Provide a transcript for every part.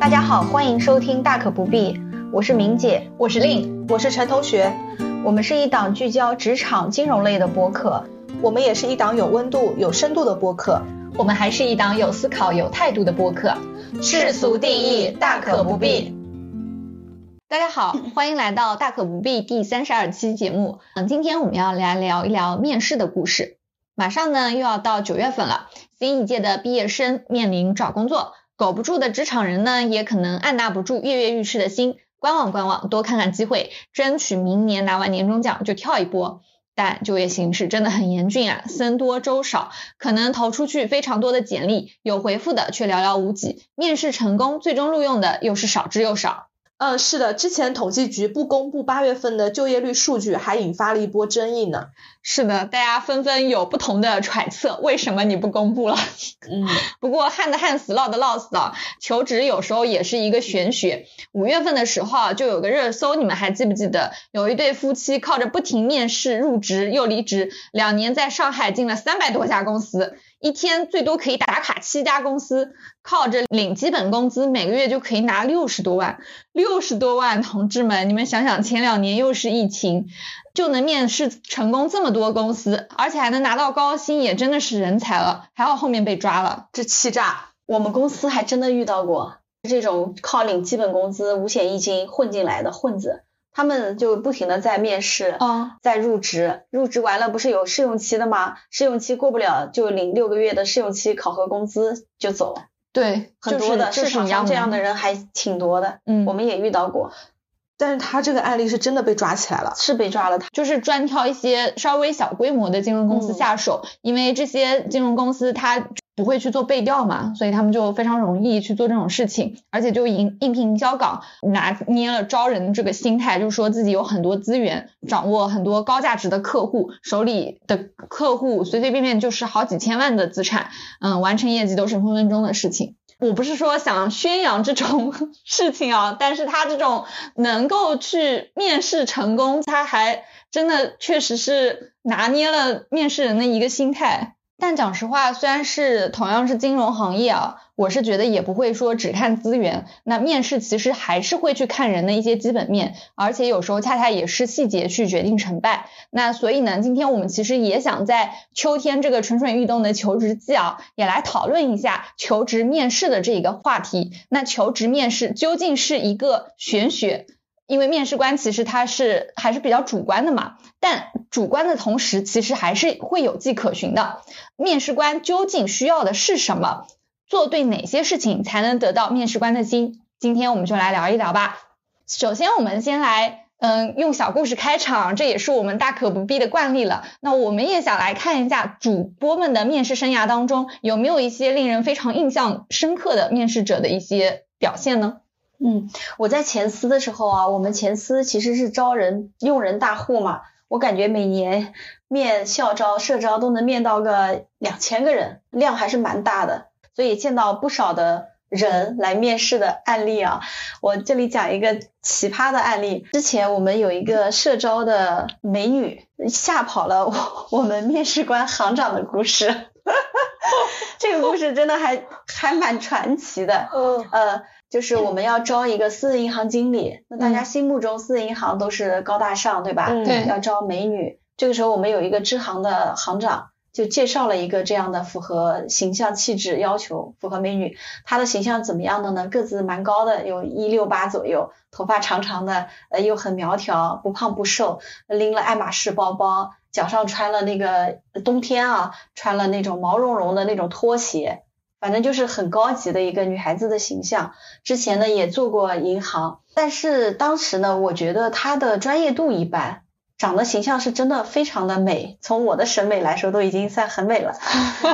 大家好，欢迎收听大可不必，我是明姐，我是令，我是陈同学，我们是一档聚焦职场金融类的播客，我们也是一档有温度、有深度的播客，我们还是一档有思考、有态度的播客。世俗定义，大可不必。大家好，欢迎来到大可不必第三十二期节目。嗯，今天我们要来聊一聊面试的故事。马上呢又要到九月份了，新一届的毕业生面临找工作，苟不住的职场人呢也可能按捺不住跃跃欲试的心，观望观望，多看看机会，争取明年拿完年终奖就跳一波。但就业形势真的很严峻啊，僧多粥少，可能投出去非常多的简历，有回复的却寥寥无几，面试成功最终录用的又是少之又少。嗯，是的，之前统计局不公布八月份的就业率数据，还引发了一波争议呢。是的，大家纷纷有不同的揣测，为什么你不公布了？嗯，不过旱的旱死，涝的涝死啊，求职有时候也是一个玄学。五月份的时候啊，就有个热搜，你们还记不记得？有一对夫妻靠着不停面试入职又离职，两年在上海进了三百多家公司。一天最多可以打卡七家公司，靠着领基本工资，每个月就可以拿六十多万，六十多万，同志们，你们想想，前两年又是疫情，就能面试成功这么多公司，而且还能拿到高薪，也真的是人才了。还好后面被抓了，这欺诈，我们公司还真的遇到过这种靠领基本工资、五险一金混进来的混子。他们就不停的在面试，啊，在入职，入职完了不是有试用期的吗？试用期过不了就领六个月的试用期考核工资就走。对，很多的市场上这样的人还挺多的，嗯，我们也遇到过。但是他这个案例是真的被抓起来了，是被抓了，他就是专挑一些稍微小规模的金融公司下手，因为这些金融公司它。不会去做背调嘛，所以他们就非常容易去做这种事情，而且就应应聘交岗拿捏了招人这个心态，就是说自己有很多资源，掌握很多高价值的客户，手里的客户随随便便就是好几千万的资产，嗯，完成业绩都是分分钟的事情。我不是说想宣扬这种 事情啊，但是他这种能够去面试成功，他还真的确实是拿捏了面试人的一个心态。但讲实话，虽然是同样是金融行业啊，我是觉得也不会说只看资源。那面试其实还是会去看人的一些基本面，而且有时候恰恰也是细节去决定成败。那所以呢，今天我们其实也想在秋天这个蠢蠢欲动的求职季啊，也来讨论一下求职面试的这一个话题。那求职面试究竟是一个玄学？因为面试官其实他是还是比较主观的嘛，但主观的同时，其实还是会有迹可循的。面试官究竟需要的是什么？做对哪些事情才能得到面试官的心？今天我们就来聊一聊吧。首先，我们先来，嗯，用小故事开场，这也是我们大可不必的惯例了。那我们也想来看一下主播们的面试生涯当中，有没有一些令人非常印象深刻的面试者的一些表现呢？嗯，我在前司的时候啊，我们前司其实是招人用人大户嘛，我感觉每年面校招、社招都能面到个两千个人，量还是蛮大的，所以见到不少的人来面试的案例啊。我这里讲一个奇葩的案例，之前我们有一个社招的美女吓跑了我我们面试官行长的故事，这个故事真的还还蛮传奇的，嗯呃。就是我们要招一个私人银行经理，那大家心目中私人银行都是高大上，对吧？对。要招美女，这个时候我们有一个支行的行长就介绍了一个这样的符合形象气质要求、符合美女。她的形象怎么样的呢？个子蛮高的，有一六八左右，头发长长的，呃，又很苗条，不胖不瘦，拎了爱马仕包包，脚上穿了那个冬天啊，穿了那种毛茸茸的那种拖鞋。反正就是很高级的一个女孩子的形象，之前呢也做过银行，但是当时呢，我觉得她的专业度一般，长得形象是真的非常的美，从我的审美来说都已经算很美了，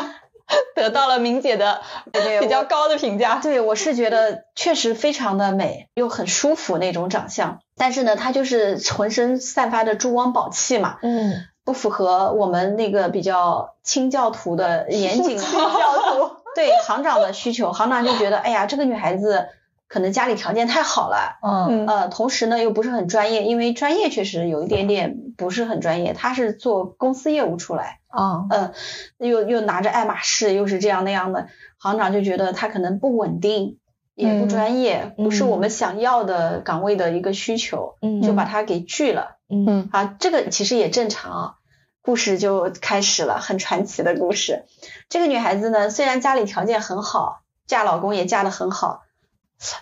得到了明姐的比较高的评价。对，我是觉得确实非常的美，又很舒服那种长相，但是呢，她就是浑身散发着珠光宝气嘛，嗯，不符合我们那个比较清教徒的 严谨清教徒。对行长的需求，行长就觉得，哎呀，这个女孩子可能家里条件太好了，嗯呃，同时呢又不是很专业，因为专业确实有一点点不是很专业，她是做公司业务出来，啊，嗯，又又拿着爱马仕，又是这样那样的，行长就觉得她可能不稳定，也不嗯专业，不是嗯我们想要的岗位的一个需求，嗯就把他给拒了。嗯嗯啊，这个其实也正常啊。故事就开始了，很传奇的故事。这个女孩子呢，虽然家里条件很好，嫁老公也嫁得很好，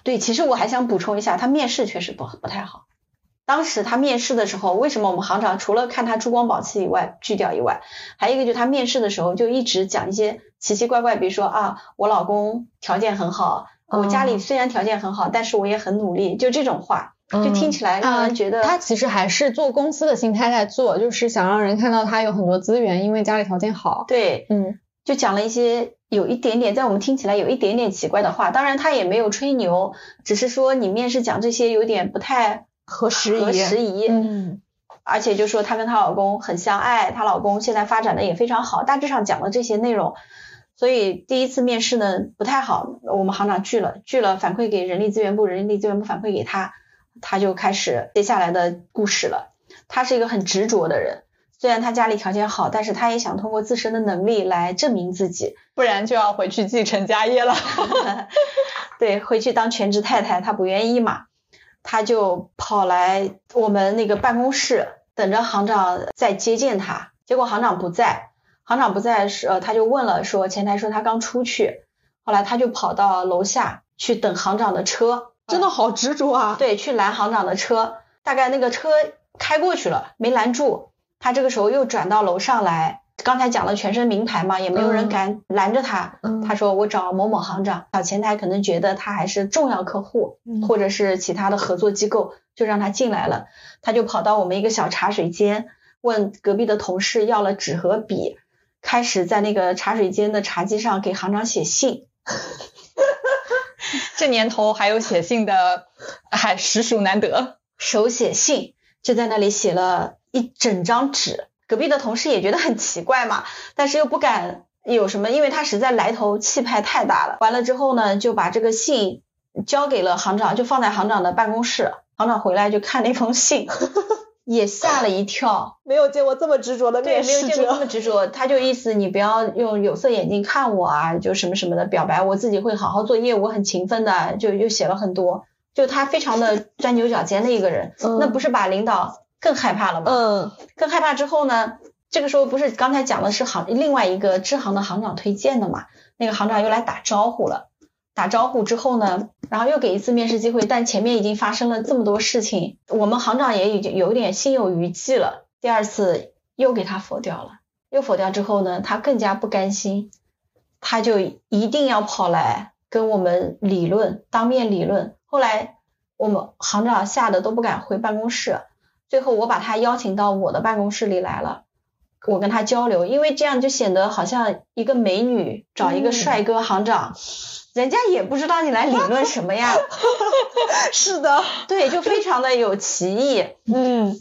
对，其实我还想补充一下，她面试确实不不太好。当时她面试的时候，为什么我们行长除了看她珠光宝气以外拒掉以外，还有一个就是她面试的时候就一直讲一些奇奇怪怪，比如说啊，我老公条件很好，我家里哦虽然条件很好，但是我也很努力，就这种话，就听起来让啊人觉得他其实还是做公司的心态在做，就是想让人看到他有很多资源，因为家里条件好。对，嗯就讲了一些有一点点在我们听起来有一点点奇怪的话。当然，他也没有吹牛，只是说你面试讲这些有点不太合时宜，合时宜。嗯而且就说她跟她老公很相爱，她老公现在发展的也非常好，大致上讲了这些内容。所以第一次面试呢不太好，我们行长拒了，拒了反馈给人力资源部，人力资源部反馈给他，他就开始接下来的故事了。他是一个很执着的人，虽然他家里条件好，但是他也想通过自身的能力来证明自己。不然就要回去继承家业了。对，回去当全职太太，他不愿意嘛，他就跑来我们那个办公室，等着行长再接见他。结果行长不在，行长不在时呃，他就问了说，前台说他刚出去，后来他就跑到楼下去等行长的车，真的好执着啊，对，去拦行长的车，大概那个车开过去了，没拦住，他这个时候又转到楼上来。刚才讲了全身名牌嘛，也没有人嗯敢拦着他。嗯他说我找某某行长，小前台可能觉得他还是重要客户，嗯或者是其他的合作机构，就让他进来了。他就跑到我们一个小茶水间，问隔壁的同事要了纸和笔，开始在那个茶水间的茶几上给行长写信。这年头还有写信的，还实属难得。手写信，就在那里写了一整张纸。隔壁的同事也觉得很奇怪嘛，但是又不敢有什么，因为他实在来头气派太大了。完了之后呢，就把这个信交给了行长，就放在行长的办公室。行长回来就看那封信，也吓了一跳。没有见过这么执着的对，面试没有见过这么，执着，他就意思你不要用有色眼镜看我啊，就什么什么的，表白我自己会好好做业务，很勤奋的，就又写了很多，就他非常的钻 牛角尖的一个人，嗯那不是把领导更害怕了吗？嗯更害怕之后呢，这个时候不是刚才讲的是行另外一个支行的行长推荐的嘛，那个行长又来打招呼了。打招呼之后呢，然后又给一次面试机会，但前面已经发生了这么多事情，我们行长也已经有点心有余悸了。第二次又给他否掉了，又否掉之后呢，他更加不甘心，他就一定要跑来跟我们理论，当面理论。后来我们行长吓得都不敢回办公室，最后我把他邀请到我的办公室里来了。我跟他交流，因为这样就显得好像一个美女找一个嗯帅哥行长，人家也不知道你来理论什么呀，是的，对，就非常的有歧义。嗯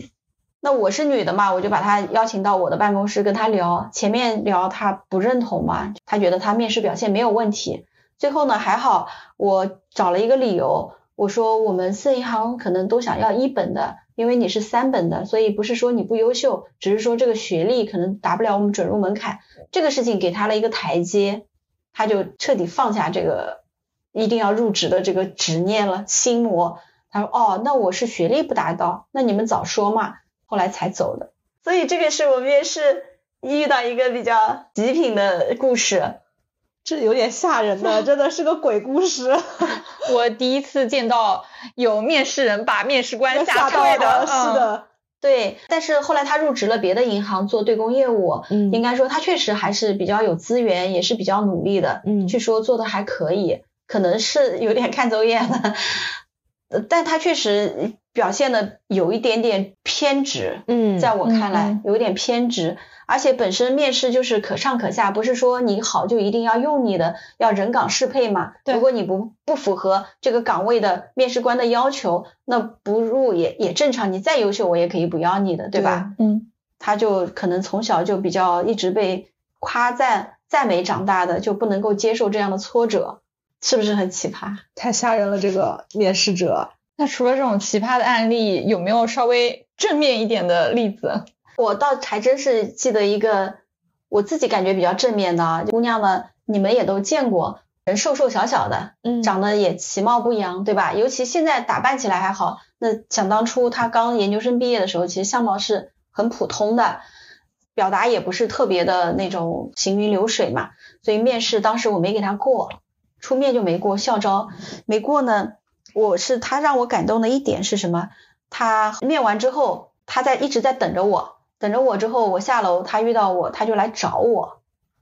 那我是女的嘛，我就把她邀请到我的办公室跟她聊。前面聊她不认同嘛，她觉得她面试表现没有问题。最后呢，还好我找了一个理由，我说我们四银行可能都想要一本的，因为你是三本的，所以不是说你不优秀，只是说这个学历可能达不了我们准入门槛。这个事情给他了一个台阶，他就彻底放下这个一定要入职的这个执念了，心魔。他说哦，那我是学历不达到，那你们早说嘛。后来才走的。所以这个是我面试遇到一个比较极品的故事。这有点吓人的，真的是个鬼故事。我第一次见到有面试人把面试官吓到退的，是的，对，但是后来他入职了别的银行做对公业务，嗯应该说他确实还是比较有资源，也是比较努力的。嗯据说做的还可以，可能是有点看走眼了，呃 但他确实表现的有一点点偏执。嗯在我看来有一点偏执，而且本身面试就是可上可下，不是说你好就一定要用你的，要人岗适配嘛。对如果你不不符合这个岗位的面试官的要求，那不入也也正常，你再优秀我也可以不要你的，对吧？嗯，他就可能从小就比较一直被夸赞赞美长大的，就不能够接受这样的挫折，是不是很奇葩？太吓人了，这个面试者。那除了这种奇葩的案例，有没有稍微正面一点的例子？我倒还真是记得一个我自己感觉比较正面的啊姑娘们，你们也都见过，人瘦瘦小小的，嗯长得也其貌不扬，对吧？尤其现在打扮起来还好，那想当初她刚研究生毕业的时候，其实相貌是很普通的，表达也不是特别的那种行云流水嘛，所以面试当时我没给她过，出面就没过，校招没过呢。我是他让我感动的一点是什么？他面完之后，他在一直在等着我，等着我之后，我下楼，他遇到我，他就来找我。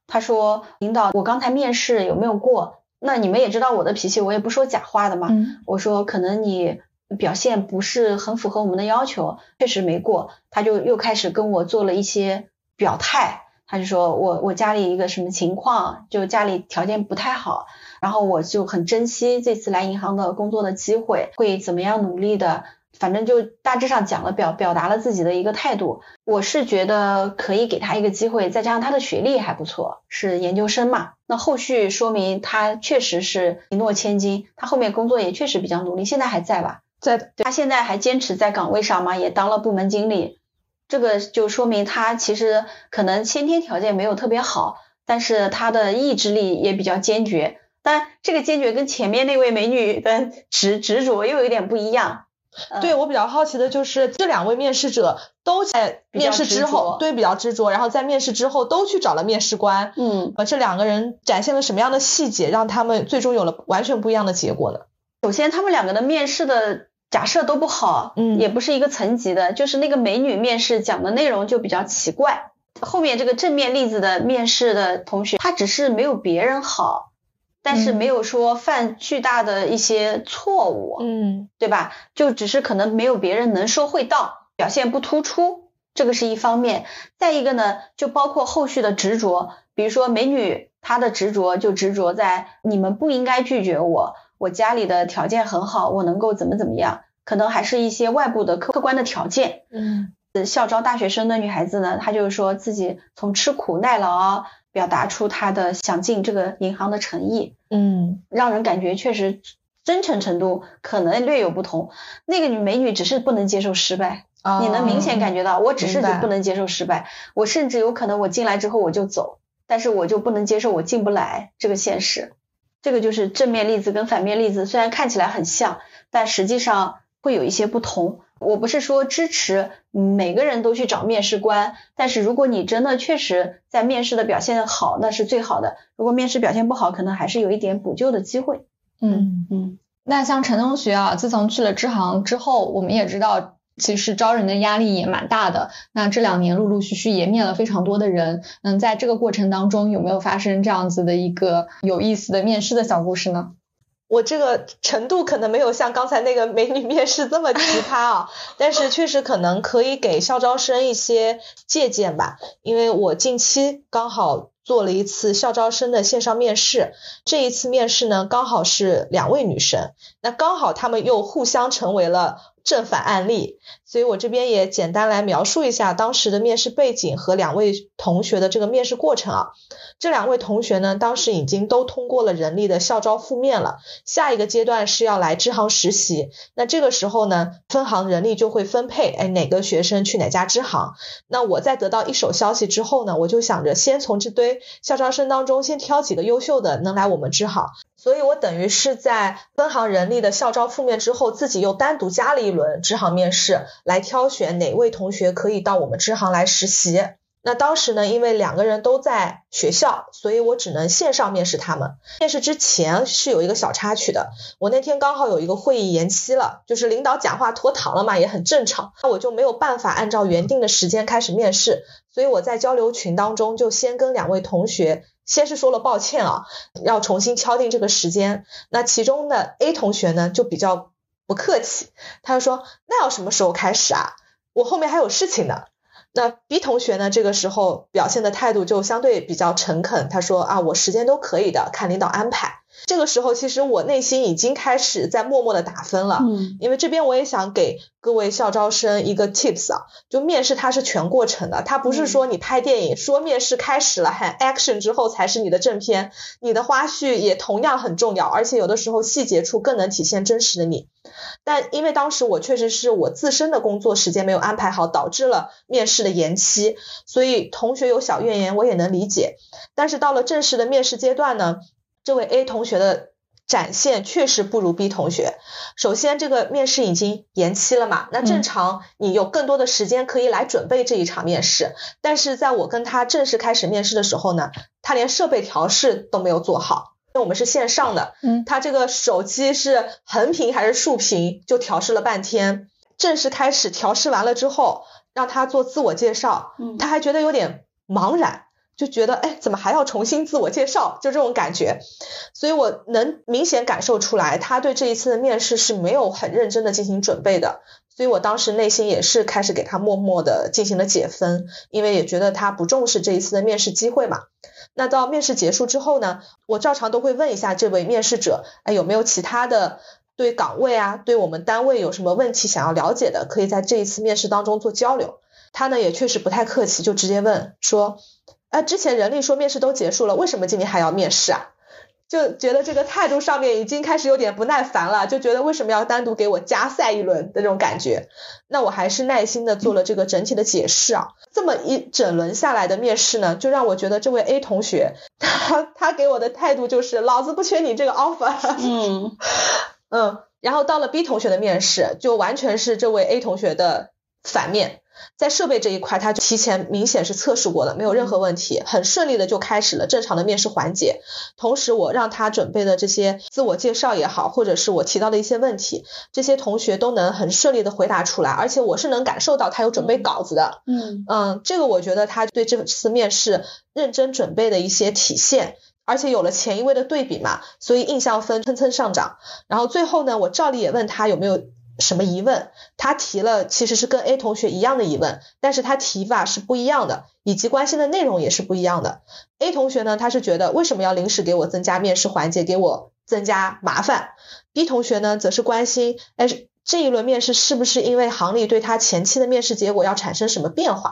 他说：“领导，我刚才面试有没有过？那你们也知道我的脾气，我也不说假话的嘛。嗯我说可能你表现不是很符合我们的要求，确实没过。他就又开始跟我做了一些表态，他就说我我家里一个什么情况，就家里条件不太好，然后我就很珍惜这次来银行的工作的机会，会怎么样努力的。反正就大致上讲了表表达了自己的一个态度，我是觉得可以给他一个机会，再加上他的学历还不错，是研究生嘛，那后续说明他确实是一诺千金，他后面工作也确实比较努力，现在还在吧？在的，他现在还坚持在岗位上嘛，也当了部门经理，这个就说明他其实可能先天条件没有特别好，但是他的意志力也比较坚决。但这个坚决跟前面那位美女的执执着又有点不一样。嗯对我比较好奇的就是这两位面试者都在面试之后，对比较执着，然后在面试之后都去找了面试官。嗯，呃，这两个人展现了什么样的细节，让他们最终有了完全不一样的结果呢？首先他们两个的面试的假设都不好，嗯也不是一个层级的，就是那个美女面试讲的内容就比较奇怪。后面这个正面例子的面试的同学，他只是没有别人好，但是嗯没有说犯巨大的一些错误，嗯对吧？就只是可能没有别人能说会道，表现不突出，这个是一方面。再一个呢，就包括后续的执着，比如说美女她的执着就执着在你们不应该拒绝我，我家里的条件很好，我能够怎么怎么样，可能还是一些外部的客客观的条件。嗯呃校招大学生的女孩子呢，她就是说自己从吃苦耐劳表达出她的想进这个银行的诚意，嗯让人感觉确实真诚程度可能略有不同。那个女美女只是不能接受失败，啊你能明显感觉到，我只是不能接受失败，我甚至有可能我进来之后我就走，但是我就不能接受我进不来这个现实。这个就是正面例子跟反面例子，虽然看起来很像，但实际上会有一些不同。我不是说支持每个人都去找面试官，但是如果你真的确实在面试的表现好，那是最好的。如果面试表现不好，可能还是有一点补救的机会。嗯。嗯那像陈同学啊，自从去了支行之后，我们也知道，其实招人的压力也蛮大的。那这两年陆陆续续也面了非常多的人，嗯，在这个过程当中，有没有发生这样子的一个有意思的面试的小故事呢？我这个程度可能没有像刚才那个美女面试这么奇葩啊，但是确实可能可以给校招生一些借鉴吧。因为我近期刚好做了一次校招生的线上面试，这一次面试呢刚好是两位女生，那刚好她们又互相成为了正反案例，所以我这边也简单来描述一下当时的面试背景和两位同学的这个面试过程啊。这两位同学呢，当时已经都通过了人力的校招复面了，下一个阶段是要来支行实习。那这个时候呢，分行人力就会分配，哎，哪个学生去哪家支行。那我在得到一手消息之后呢，我就想着先从这堆校招生当中先挑几个优秀的能来我们支行。所以我等于是在分行人力的校招复面之后，自己又单独加了一轮支行面试，来挑选哪位同学可以到我们支行来实习。那当时呢，因为两个人都在学校，所以我只能线上面试他们。面试之前是有一个小插曲的，我那天刚好有一个会议延期了，就是领导讲话拖堂了嘛，也很正常，那我就没有办法按照原定的时间开始面试，所以我在交流群当中就先跟两位同学。先是说了抱歉啊，要重新敲定这个时间。那其中的 A 同学呢就比较不客气，他就说那要什么时候开始啊？我后面还有事情呢。那 B 同学呢，这个时候表现的态度就相对比较诚恳，他说啊，我时间都可以的，看领导安排。这个时候，其实我内心已经开始在默默的打分了。嗯因为这边我也想给各位校招生一个 tips 啊，就面试它是全过程的，它不是说你拍电影说面试开始了喊 action 之后才是你的正片，你的花絮也同样很重要，而且有的时候细节处更能体现真实的你。但因为当时我确实是我自身的工作时间没有安排好，导致了面试的延期，所以同学有小怨言我也能理解。但是到了正式的面试阶段呢，这位 A 同学的展现确实不如 B 同学。首先，这个面试已经延期了嘛，那正常你有更多的时间可以来准备这一场面试。但是在我跟他正式开始面试的时候呢，他连设备调试都没有做好。因为我们是线上的，嗯他这个手机是横屏还是竖屏，就调试了半天。正式开始调试完了之后，让他做自我介绍，嗯他还觉得有点茫然，就觉得哎，怎么还要重新自我介绍？就这种感觉。所以我能明显感受出来，他对这一次的面试是没有很认真的进行准备的。所以我当时内心也是开始给他默默的进行了解分，因为也觉得他不重视这一次的面试机会嘛。那到面试结束之后呢，我照常都会问一下这位面试者，哎，有没有其他的对岗位啊，对我们单位有什么问题想要了解的，可以在这一次面试当中做交流。他呢也确实不太客气，就直接问说，哎，之前人力说面试都结束了，为什么今年还要面试啊？就觉得这个态度上面已经开始有点不耐烦了，就觉得为什么要单独给我加赛一轮的这种感觉。那我还是耐心的做了这个整体的解释啊。这么一整轮下来的面试呢，就让我觉得这位 A 同学，他他给我的态度就是老子不缺你这个 offer。嗯嗯，然后到了 B 同学的面试，就完全是这位 A 同学的反面。在设备这一块，他就提前明显是测试过了，没有任何问题，很顺利的就开始了正常的面试环节。同时，我让他准备的这些自我介绍也好，或者是我提到的一些问题，这些同学都能很顺利的回答出来，而且我是能感受到他有准备稿子的。嗯嗯，这个我觉得他对这次面试认真准备的一些体现，而且有了前一位的对比嘛，所以印象分蹭蹭上涨。然后最后呢，我照例也问他有没有什么疑问，他提了其实是跟 A 同学一样的疑问，但是他提法是不一样的，以及关心的内容也是不一样的。A 同学呢，他是觉得为什么要临时给我增加面试环节，给我增加麻烦；B 同学呢，则是关心，哎，这一轮面试是不是因为行里对他前期的面试结果要产生什么变化？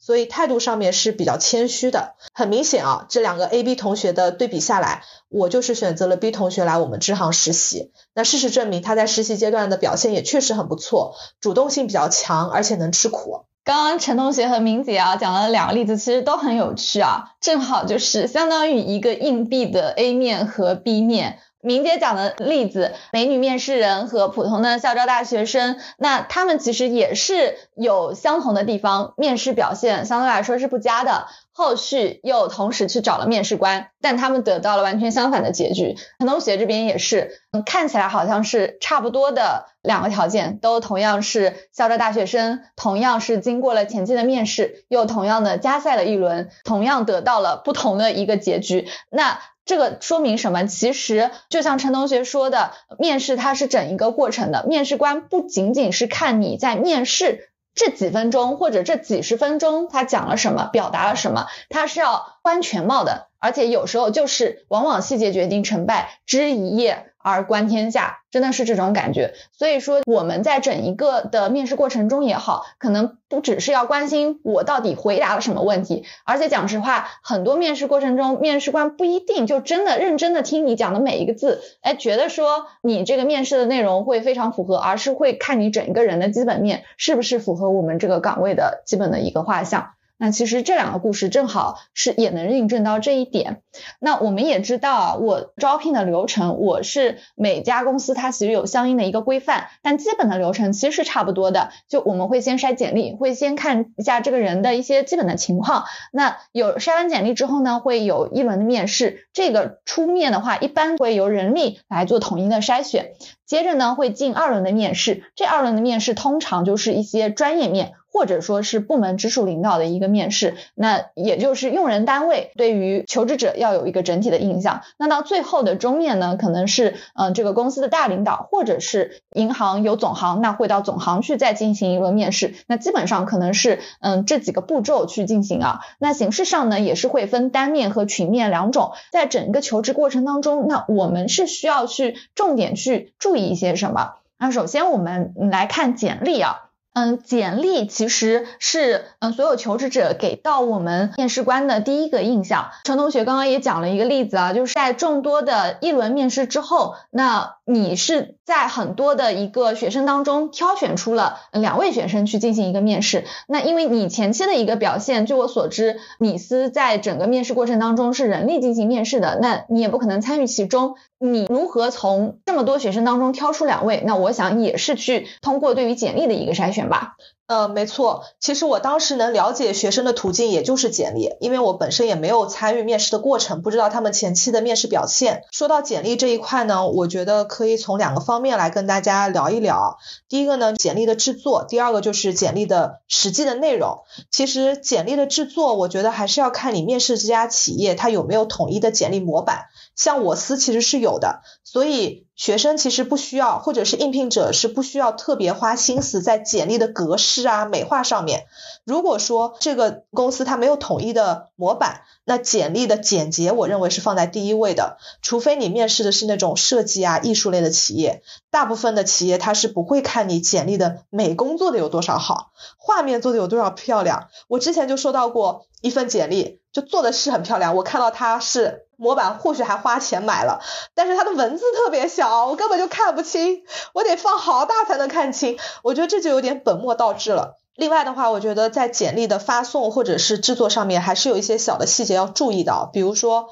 所以态度上面是比较谦虚的。很明显啊，这两个 A、B 同学的对比下来，我就是选择了 B 同学来我们支行实习。那事实证明，他在实习阶段的表现也确实很不错，主动性比较强，而且能吃苦。刚刚陈同学和明姐啊讲了两个例子，其实都很有趣啊，正好就是相当于一个硬币的 A 面和 B 面。明姐讲的例子，美女面试人和普通的校招大学生，那他们其实也是有相同的地方，面试表现相对来说是不佳的，后续又同时去找了面试官，但他们得到了完全相反的结局。陈同学这边也是，嗯，看起来好像是差不多的两个条件，都同样是校招大学生，同样是经过了前期的面试，又同样的加赛了一轮，同样得到了不同的一个结局。那这个说明什么？其实就像陈同学说的，面试它是整一个过程的，面试官不仅仅是看你在面试这几分钟或者这几十分钟他讲了什么，表达了什么，他是要观全貌的，而且有时候就是往往细节决定成败，知一叶而观天下，真的是这种感觉。所以说我们在整一个的面试过程中也好，可能不只是要关心我到底回答了什么问题，而且讲实话，很多面试过程中，面试官不一定就真的认真的听你讲的每一个字，哎，觉得说你这个面试的内容会非常符合，而是会看你整一个人的基本面是不是符合我们这个岗位的基本的一个画像。那其实这两个故事正好是也能印证到这一点。那我们也知道啊，我招聘的流程，我是每家公司它其实有相应的一个规范，但基本的流程其实是差不多的。就我们会先筛简历，会先看一下这个人的一些基本的情况。那有筛完简历之后呢，会有一轮的面试。这个出面的话，一般会由人力来做统一的筛选。接着呢，会进二轮的面试。这二轮的面试通常就是一些专业面或者说是部门直属领导的一个面试，那也就是用人单位对于求职者要有一个整体的印象。那到最后的终面呢，可能是嗯这个公司的大领导，或者是银行有总行，那会到总行去再进行一轮面试。那基本上可能是嗯这几个步骤去进行啊。那形式上呢，也是会分单面和群面两种。在整个求职过程当中，那我们是需要去重点去注意一些什么？那首先我们来看简历啊。嗯，简历其实是嗯所有求职者给到我们面试官的第一个印象。陈同学刚刚也讲了一个例子啊，就是在众多的一轮面试之后，那你是在很多的一个学生当中挑选出了两位学生去进行一个面试。那因为你前期的一个表现，据我所知，米斯在整个面试过程当中是人力进行面试的，那你也不可能参与其中。你如何从这么多学生当中挑出两位？那我想也是去通过对于简历的一个筛选行吧。呃，没错，其实我当时能了解学生的途径，也就是简历，因为我本身也没有参与面试的过程，不知道他们前期的面试表现。说到简历这一块呢，我觉得可以从两个方面来跟大家聊一聊。第一个呢，简历的制作；第二个就是简历的实际的内容。其实简历的制作，我觉得还是要看你面试这家企业它有没有统一的简历模板。像我司其实是有的，所以。学生其实不需要，或者是应聘者是不需要特别花心思在简历的格式是啊、美化上面。如果说这个公司它没有统一的模板，那简历的简洁，我认为是放在第一位的。除非你面试的是那种设计啊、艺术类的企业，大部分的企业它是不会看你简历的美工做的有多少好，画面做的有多少漂亮。我之前就收到过一份简历，就做的是很漂亮，我看到它是。模板或许还花钱买了，但是它的文字特别小，我根本就看不清，我得放好大才能看清。我觉得这就有点本末倒置了。另外的话，我觉得在简历的发送或者是制作上面，还是有一些小的细节要注意的。比如说，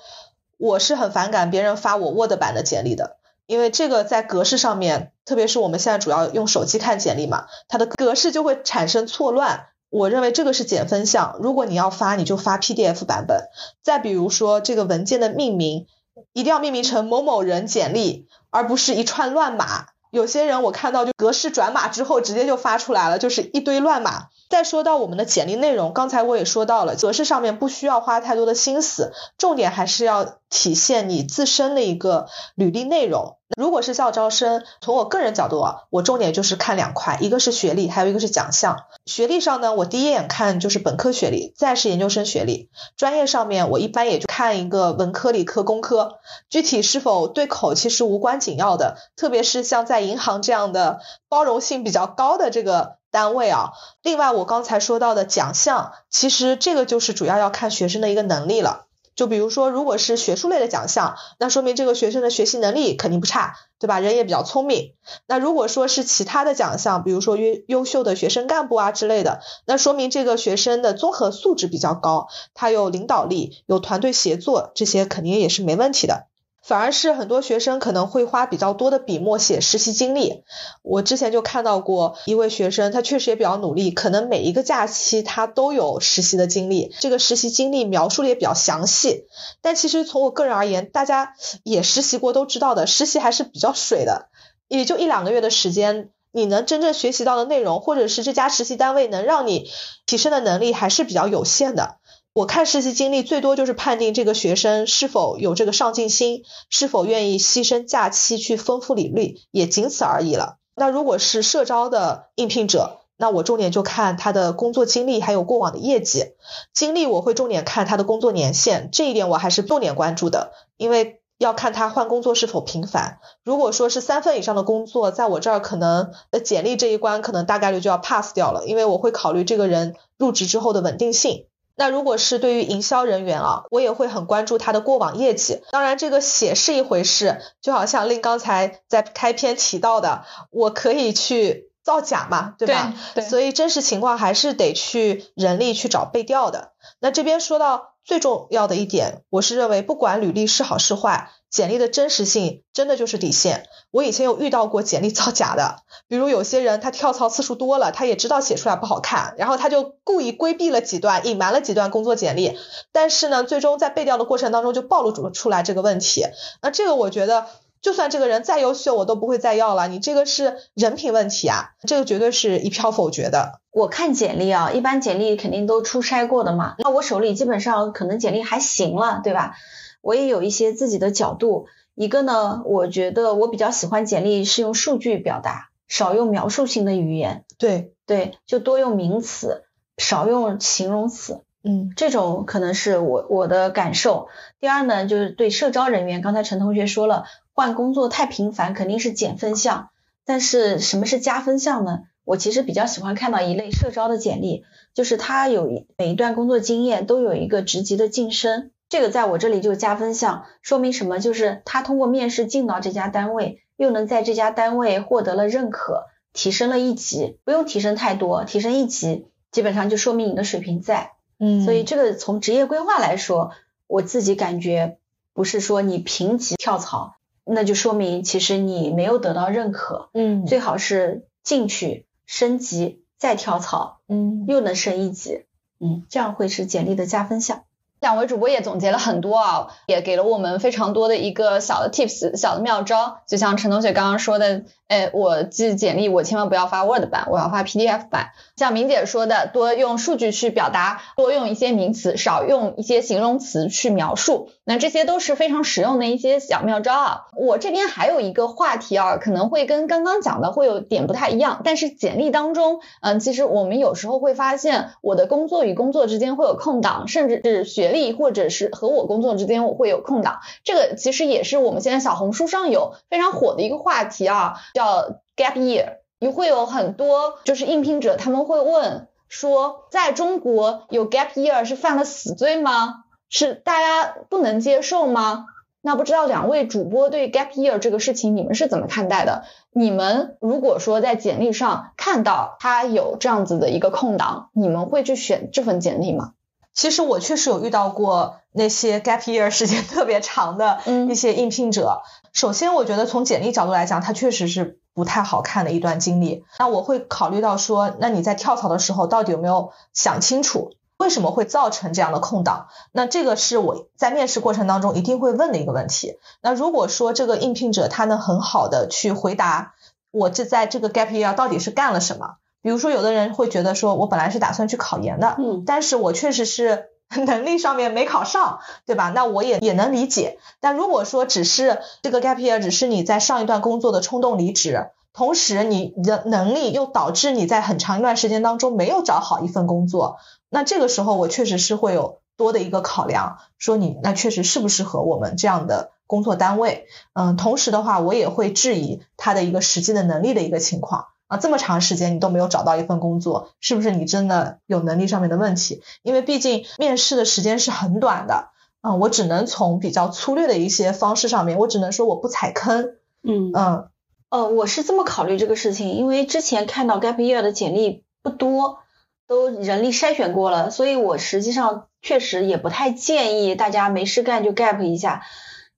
我是很反感别人发我 Word 版的简历的，因为这个在格式上面，特别是我们现在主要用手机看简历嘛，它的格式就会产生错乱。我认为这个是减分项，如果你要发，你就发 PDF 版本。再比如说这个文件的命名，一定要命名成某某人简历，而不是一串乱码。有些人我看到就格式转码之后直接就发出来了，就是一堆乱码。再说到我们的简历内容，刚才我也说到了，格式上面不需要花太多的心思，重点还是要体现你自身的一个履历内容。如果是校招生，从我个人角度啊，我重点就是看两块，一个是学历，还有一个是奖项。学历上呢，我第一眼看就是本科学历，再是研究生学历。专业上面，我一般也就看一个文科、理科、工科，具体是否对口其实无关紧要的。特别是像在银行这样的包容性比较高的这个单位啊。另外，我刚才说到的奖项，其实这个就是主要要看学生的一个能力了。就比如说，如果是学术类的奖项，那说明这个学生的学习能力肯定不差，对吧？人也比较聪明。那如果说是其他的奖项，比如说优优秀的学生干部啊之类的，那说明这个学生的综合素质比较高，他有领导力，有团队协作，这些肯定也是没问题的。反而是很多学生可能会花比较多的笔墨写实习经历。我之前就看到过一位学生，他确实也比较努力，可能每一个假期他都有实习的经历，这个实习经历描述的也比较详细。但其实从我个人而言，大家也实习过都知道的，实习还是比较水的，也就一两个月的时间，你能真正学习到的内容，或者是这家实习单位能让你提升的能力，还是比较有限的。我看实习经历最多就是判定这个学生是否有这个上进心，是否愿意牺牲假期去丰富履历，也仅此而已了。那如果是社招的应聘者，那我重点就看他的工作经历，还有过往的业绩。经历我会重点看他的工作年限，这一点我还是重点关注的，因为要看他换工作是否频繁。如果说是三份以上的工作，在我这儿可能呃简历这一关可能大概率就要 pass 掉了，因为我会考虑这个人入职之后的稳定性。那如果是对于营销人员啊，我也会很关注他的过往业绩。当然，这个写是一回事，就好像令刚才在开篇提到的，我可以去造假嘛，对吧？对。所以真实情况还是得去人力去找背调的。那这边说到。最重要的一点，我是认为，不管履历是好是坏，简历的真实性真的就是底线。我以前有遇到过简历造假的，比如有些人他跳槽次数多了，他也知道写出来不好看，然后他就故意规避了几段，隐瞒了几段工作简历，但是呢，最终在背调的过程当中就暴露出了出来这个问题。那这个我觉得就算这个人再优秀，我都不会再要了。你这个是人品问题啊，这个绝对是一票否决的。我看简历啊，一般简历肯定都初筛过的嘛。那我手里基本上可能简历还行了，对吧？我也有一些自己的角度。一个呢，我觉得我比较喜欢简历是用数据表达，少用描述性的语言。对对，就多用名词，少用形容词。嗯，这种可能是我我的感受。第二呢，就是对社招人员，刚才陈同学说了，换工作太频繁肯定是减分项。但是什么是加分项呢？我其实比较喜欢看到一类社招的简历，就是他有每一段工作经验都有一个职级的晋升，这个在我这里就加分项，说明什么？就是他通过面试进到这家单位，又能在这家单位获得了认可，提升了一级，不用提升太多，提升一级，基本上就说明你的水平在。嗯，所以这个从职业规划来说，我自己感觉不是说你评级跳槽，那就说明其实你没有得到认可。嗯，最好是进去。升级再跳槽，嗯，又能升一级，嗯，这样会是简历的加分项。两位主播也总结了很多啊，也给了我们非常多的一个小的 tips、小的妙招。就像陈同学刚刚说的，哎，我寄简历我千万不要发 Word 版，我要发 PDF 版。像明姐说的，多用数据去表达，多用一些名词，少用一些形容词去描述。那这些都是非常实用的一些小妙招啊。我这边还有一个话题啊，可能会跟刚刚讲的会有点不太一样，但是简历当中，嗯，其实我们有时候会发现，我的工作与工作之间会有空档，甚至是学历或者是和我工作之间我会有空档。这个其实也是我们现在小红书上有非常火的一个话题啊，叫 gap year。也会有很多就是应聘者他们会问说，在中国有 gap year 是犯了死罪吗？是大家不能接受吗？那不知道两位主播对 gap year 这个事情你们是怎么看待的？你们如果说在简历上看到他有这样子的一个空档，你们会去选这份简历吗？其实我确实有遇到过那些 gap year 时间 特别长的一些应聘者。首先，我觉得从简历角度来讲，它确实是不太好看的一段经历。那我会考虑到说，那你在跳槽的时候到底有没有想清楚，为什么会造成这样的空档？那这个是我在面试过程当中一定会问的一个问题。那如果说这个应聘者他能很好的去回答，我这在这个 gap year 到底是干了什么？比如说，有的人会觉得说，我本来是打算去考研的，嗯，但是我确实是 能力上面没考上，对吧？那我也也能理解。但如果说只是这个 gap year 只是你在上一段工作的冲动离职，同时你的能力又导致你在很长一段时间当中没有找好一份工作，那这个时候我确实是会有多的一个考量，说你那确实适不适合我们这样的工作单位。嗯，同时的话，我也会质疑他的一个实际的能力的一个情况。啊，这么长时间你都没有找到一份工作，是不是你真的有能力上面的问题？因为毕竟面试的时间是很短的，啊，我只能从比较粗略的一些方式上面，我只能说我不踩坑。嗯嗯，呃，我是这么考虑这个事情，因为之前看到 gap year 的简历不多，都人力筛选过了，所以我实际上确实也不太建议大家没事干就 gap 一下。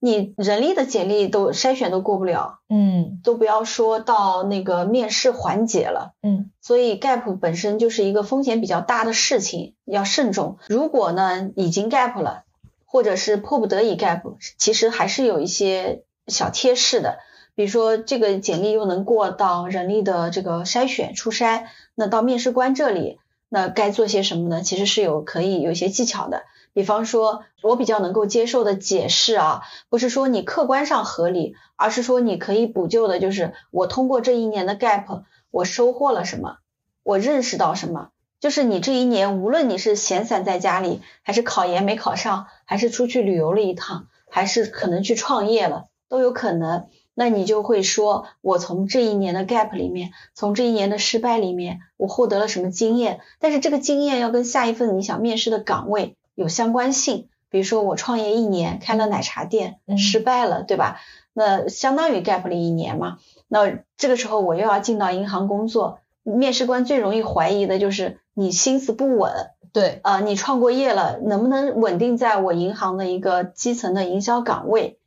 你人力的简历都筛选都过不了，嗯，都不要说到那个面试环节了，嗯，所以 gap 本身就是一个风险比较大的事情，要慎重。如果呢已经 gap 了，或者是迫不得已 gap，其实还是有一些小贴士的，比如说这个简历又能过到人力的这个筛选初筛，那到面试官这里，那该做些什么呢？其实是有可以有一些技巧的。比方说，我比较能够接受的解释啊，不是说你客观上合理，而是说你可以补救的，就是我通过这一年的 gap，我收获了什么，我认识到什么。就是你这一年，无论你是闲散在家里，还是考研没考上，还是出去旅游了一趟，还是可能去创业了，都有可能。那你就会说，我从这一年的 gap 里面，从这一年的失败里面，我获得了什么经验？但是这个经验要跟下一份你想面试的岗位。有相关性，比如说我创业一年开了奶茶店，失败了，对吧？那相当于 gap 了一年嘛。那这个时候我又要进到银行工作，面试官最容易怀疑的就是你心思不稳，对啊，你创过业了，能不能稳定在我银行的一个基层的营销岗位？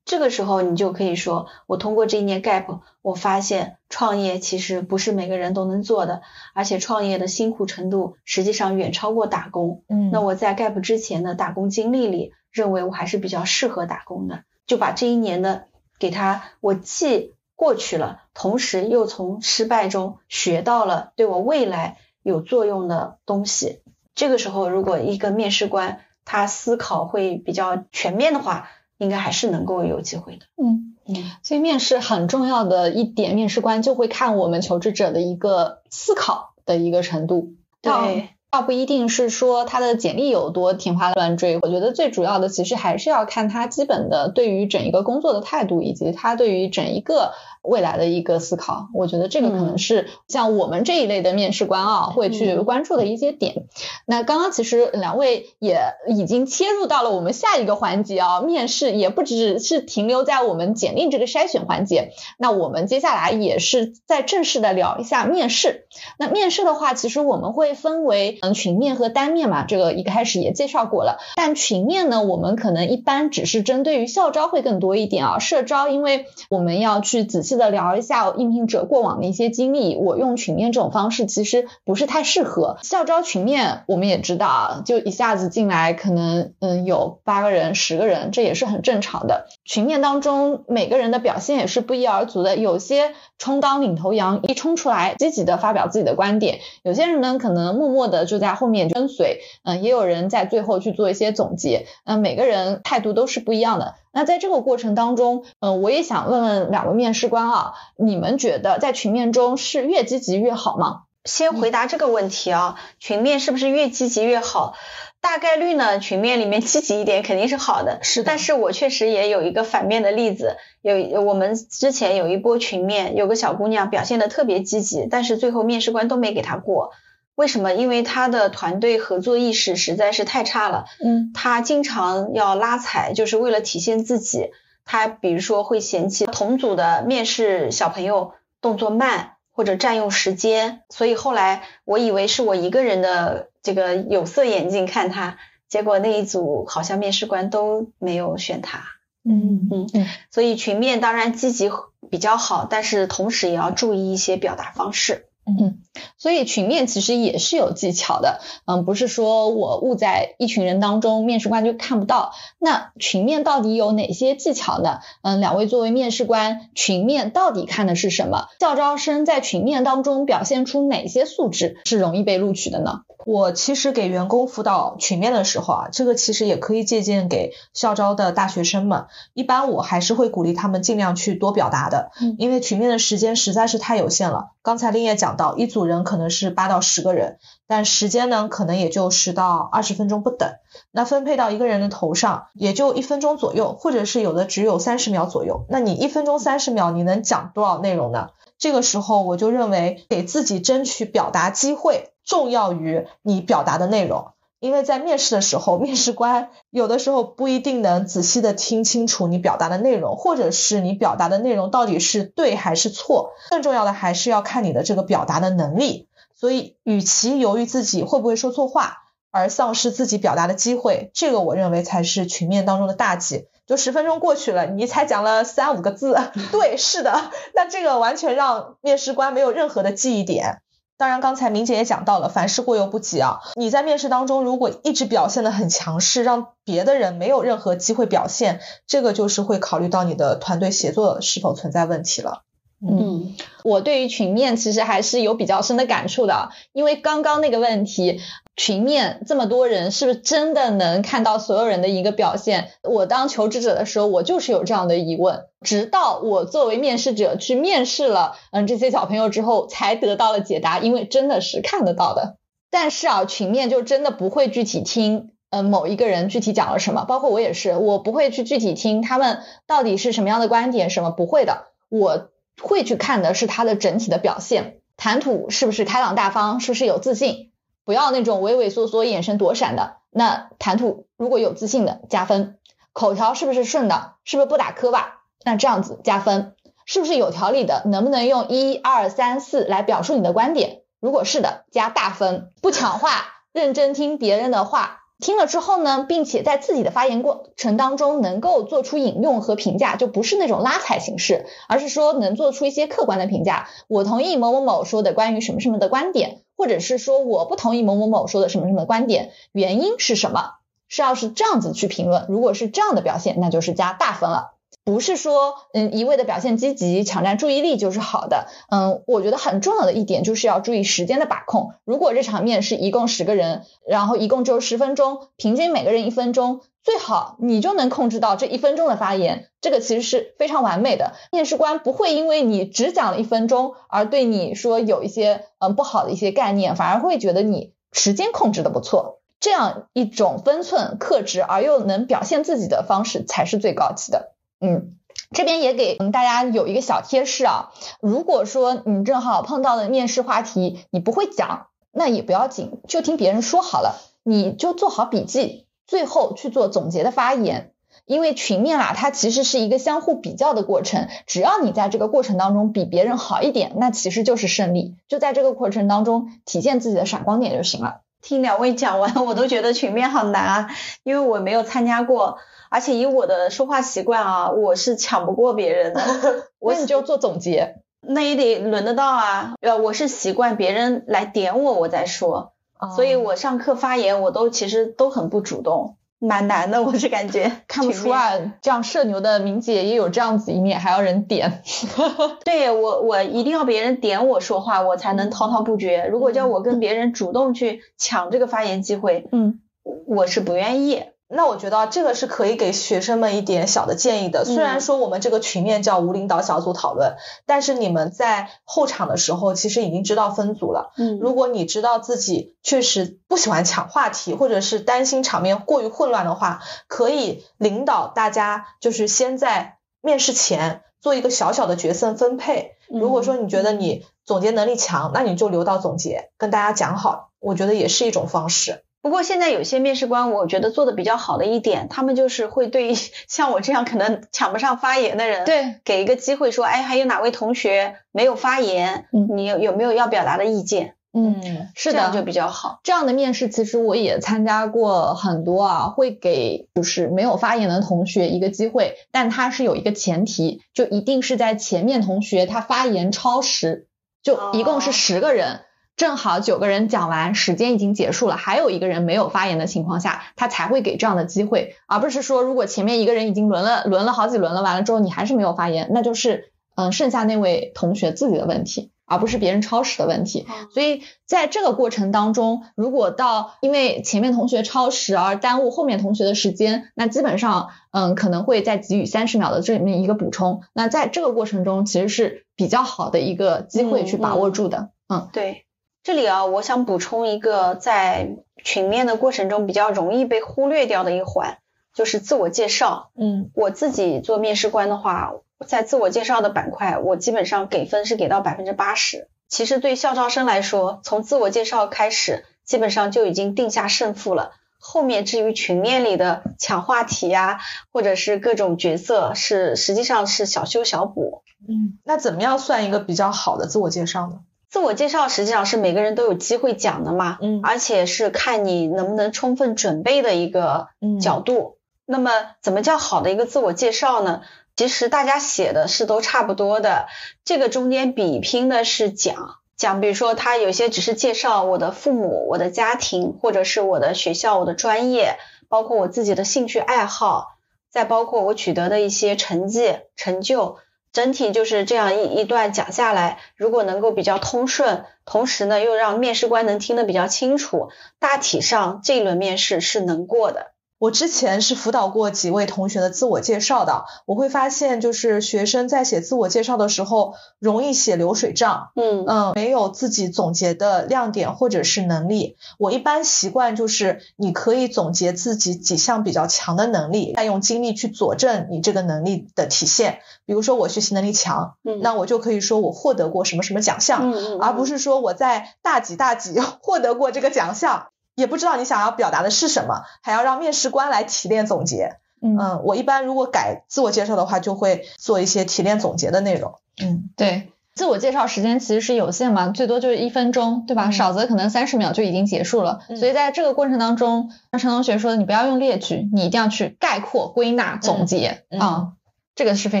这个时候你就可以说，我通过这一年 gap，我发现创业其实不是每个人都能做的，而且创业的辛苦程度实际上远超过打工。嗯，那我在 gap 之前的打工经历里，认为我还是比较适合打工的，就把这一年的给他，我既过去了，同时又从失败中学到了对我未来有作用的东西。这个时候，如果一个面试官他思考会比较全面的话，应该还是能够有机会的。嗯嗯，所以面试很重要的一点，面试官就会看我们求职者的一个思考的一个程度。对。倒不一定是说他的简历有多天花乱坠，我觉得最主要的其实还是要看他基本的对于整一个工作的态度，以及他对于整一个未来的一个思考。我觉得这个可能是像我们这一类的面试官啊会去关注的一些点。那刚刚其实两位也已经切入到了我们下一个环节啊，面试也不只是停留在我们简历这个筛选环节。那我们接下来也是在正式的聊一下面试。那面试的话，其实我们会分为。嗯，群面和单面嘛，这个一开始也介绍过了。但群面呢，我们可能一般只是针对于校招会更多一点啊。社招，因为我们要去仔细的聊一下应聘者过往的一些经历，我用群面这种方式其实不是太适合。校招群面，我们也知道啊，就一下子进来可能嗯有八个人、十个人，这也是很正常的。群面当中每个人的表现也是不一而足的，有些充当领头羊，一冲出来积极的发表自己的观点；有些人呢可能默默的。就在后面跟随，嗯，也有人在最后去做一些总结，嗯，每个人态度都是不一样的。那在这个过程当中，嗯，我也想问问两位面试官啊，你们觉得在群面中是越积极越好吗？先回答这个问题啊，群面是不是越积极越好？大概率呢，群面里面积极一点肯定是好的，是。但是我确实也有一个反面的例子，有我们之前有一波群面，有个小姑娘表现的特别积极，但是最后面试官都没给她过。为什么？因为她的团队合作意识实在是太差了。嗯，她经常要拉踩，就是为了体现自己。她比如说会嫌弃同组的面试小朋友动作慢或者占用时间，所以后来我以为是我一个人的这个有色眼镜看他，结果那一组好像面试官都没有选他。嗯嗯嗯，所以群面当然积极比较好，但是同时也要注意一些表达方式。嗯，所以群面其实也是有技巧的，嗯，不是说我误在一群人当中，面试官就看不到。那群面到底有哪些技巧呢？嗯，两位作为面试官，群面到底看的是什么？校招生在群面当中表现出哪些素质是容易被录取的呢？我其实给员工辅导群面的时候啊，这个其实也可以借鉴给校招的大学生们。一般我还是会鼓励他们尽量去多表达的，因为群面的时间实在是太有限了。刚才林也讲到，一组人可能是八到十个人，但时间呢可能也就十到二十分钟不等。那分配到一个人的头上也就一分钟左右，或者是有的只有三十秒左右。那你一分钟三十秒，你能讲多少内容呢？这个时候我就认为给自己争取表达机会。重要于你表达的内容，因为在面试的时候，面试官有的时候不一定能仔细的听清楚你表达的内容，或者是你表达的内容到底是对还是错。更重要的还是要看你的这个表达的能力。所以，与其由于自己会不会说错话，而丧失自己表达的机会，这个我认为才是群面当中的大忌。就十分钟过去了，你才讲了三五个字，对，是的，那这个完全让面试官没有任何的记忆点。当然，刚才明姐也讲到了，凡事过犹不及啊。你在面试当中如果一直表现的很强势，让别的人没有任何机会表现，这个就是会考虑到你的团队协作是否存在问题了。嗯，我对于群面其实还是有比较深的感触的，因为刚刚那个问题，群面这么多人，是不是真的能看到所有人的一个表现？我当求职者的时候，我就是有这样的疑问，直到我作为面试者去面试了，嗯，这些小朋友之后，才得到了解答，因为真的是看得到的。但是啊，群面就真的不会具体听，嗯，某一个人具体讲了什么，包括我也是，我不会去具体听他们到底是什么样的观点，什么不会的，我。会去看的是他的整体的表现，谈吐是不是开朗大方，是不是有自信，不要那种畏畏缩缩、眼神躲闪的。那谈吐如果有自信的加分，口条是不是顺的，是不是不打磕巴，那这样子加分，是不是有条理的，能不能用一二三四来表述你的观点？如果是的，加大分，不抢话，认真听别人的话。听了之后呢，并且在自己的发言过程当中能够做出引用和评价，就不是那种拉踩形式，而是说能做出一些客观的评价。我同意某某某说的关于什么什么的观点，或者是说我不同意某某某说的什么什么观点，原因是什么？是要是这样子去评论，如果是这样的表现，那就是加大分了。不是说嗯一味的表现积极、抢占注意力就是好的。嗯，我觉得很重要的一点就是要注意时间的把控。如果这场面试一共十个人，然后一共只有十分钟，平均每个人一分钟，最好你就能控制到这一分钟的发言，这个其实是非常完美的。面试官不会因为你只讲了一分钟而对你说有一些嗯不好的一些概念，反而会觉得你时间控制的不错。这样一种分寸、克制而又能表现自己的方式才是最高级的。嗯，这边也给大家有一个小贴士啊，如果说你正好碰到的面试话题你不会讲，那也不要紧，就听别人说好了，你就做好笔记，最后去做总结的发言。因为群面啦，它其实是一个相互比较的过程，只要你在这个过程当中比别人好一点，那其实就是胜利。就在这个过程当中体现自己的闪光点就行了。听两位讲完，我都觉得群面好难啊，因为我没有参加过，而且以我的说话习惯啊，我是抢不过别人的。我你就做总结，那也得轮得到啊。呃，我是习惯别人来点我，我再说，所以我上课发言我都其实都很不主动。蛮难的，我是感觉 看不出啊。这样社牛的明姐也有这样子一面，还要人点。对我，我一定要别人点我说话，我才能滔滔不绝。如果叫我跟别人主动去抢这个发言机会，嗯，我是不愿意。那我觉得这个是可以给学生们一点小的建议的。虽然说我们这个群面叫无领导小组讨论，但是你们在后场的时候其实已经知道分组了。嗯，如果你知道自己确实不喜欢抢话题，或者是担心场面过于混乱的话，可以领导大家就是先在面试前做一个小小的角色分配。如果说你觉得你总结能力强，那你就留到总结跟大家讲好，我觉得也是一种方式。不过现在有些面试官，我觉得做的比较好的一点，他们就是会对 像我这样可能抢不上发言的人，对，给一个机会说，哎，还有哪位同学没有发言？嗯，你有有没有要表达的意见？嗯，是的，就比较好。这样的面试其实我也参加过很多啊，会给就是没有发言的同学一个机会，但他是有一个前提，就一定是在前面同学他发言超时，就一共是十个人。正好九个人讲完，时间已经结束了，还有一个人没有发言的情况下，他才会给这样的机会，而不是说如果前面一个人已经轮了轮了好几轮了，完了之后你还是没有发言，那就是嗯剩下那位同学自己的问题，而不是别人超时的问题。所以在这个过程当中，如果到因为前面同学超时而耽误后面同学的时间，那基本上嗯可能会再给予三十秒的这里面一个补充。那在这个过程中其实是比较好的一个机会去把握住的。嗯，对。这里啊，我想补充一个在群面的过程中比较容易被忽略掉的一环，就是自我介绍。嗯，我自己做面试官的话，在自我介绍的板块，我基本上给分是给到百分之八十。其实对校招生来说，从自我介绍开始，基本上就已经定下胜负了。后面至于群面里的抢话题呀，或者是各种角色，是实际上是小修小补。嗯，那怎么样算一个比较好的自我介绍呢？自我介绍实际上是每个人都有机会讲的嘛，嗯，而且是看你能不能充分准备的一个角度。那么，怎么叫好的一个自我介绍呢？其实大家写的是都差不多的，这个中间比拼的是讲讲，比如说他有些只是介绍我的父母、我的家庭，或者是我的学校、我的专业，包括我自己的兴趣爱好，再包括我取得的一些成绩成就。整体就是这样一一段讲下来，如果能够比较通顺，同时呢又让面试官能听得比较清楚，大体上这一轮面试是能过的。我之前是辅导过几位同学的自我介绍的，我会发现就是学生在写自我介绍的时候容易写流水账，嗯嗯，没有自己总结的亮点或者是能力。我一般习惯就是你可以总结自己几项比较强的能力，再用经历去佐证你这个能力的体现。比如说我学习能力强，嗯，那我就可以说我获得过什么什么奖项，嗯嗯，而不是说我在大几大几 获得过这个奖项。也不知道你想要表达的是什么，还要让面试官来提炼总结。嗯，我一般如果改自我介绍的话，就会做一些提炼总结的内容。嗯，对，自我介绍时间其实是有限嘛，最多就是一分钟，对吧？少则可能三十秒就已经结束了。所以在这个过程当中，像陈同学说的，你不要用列举，你一定要去概括、归纳、总结啊，这个是非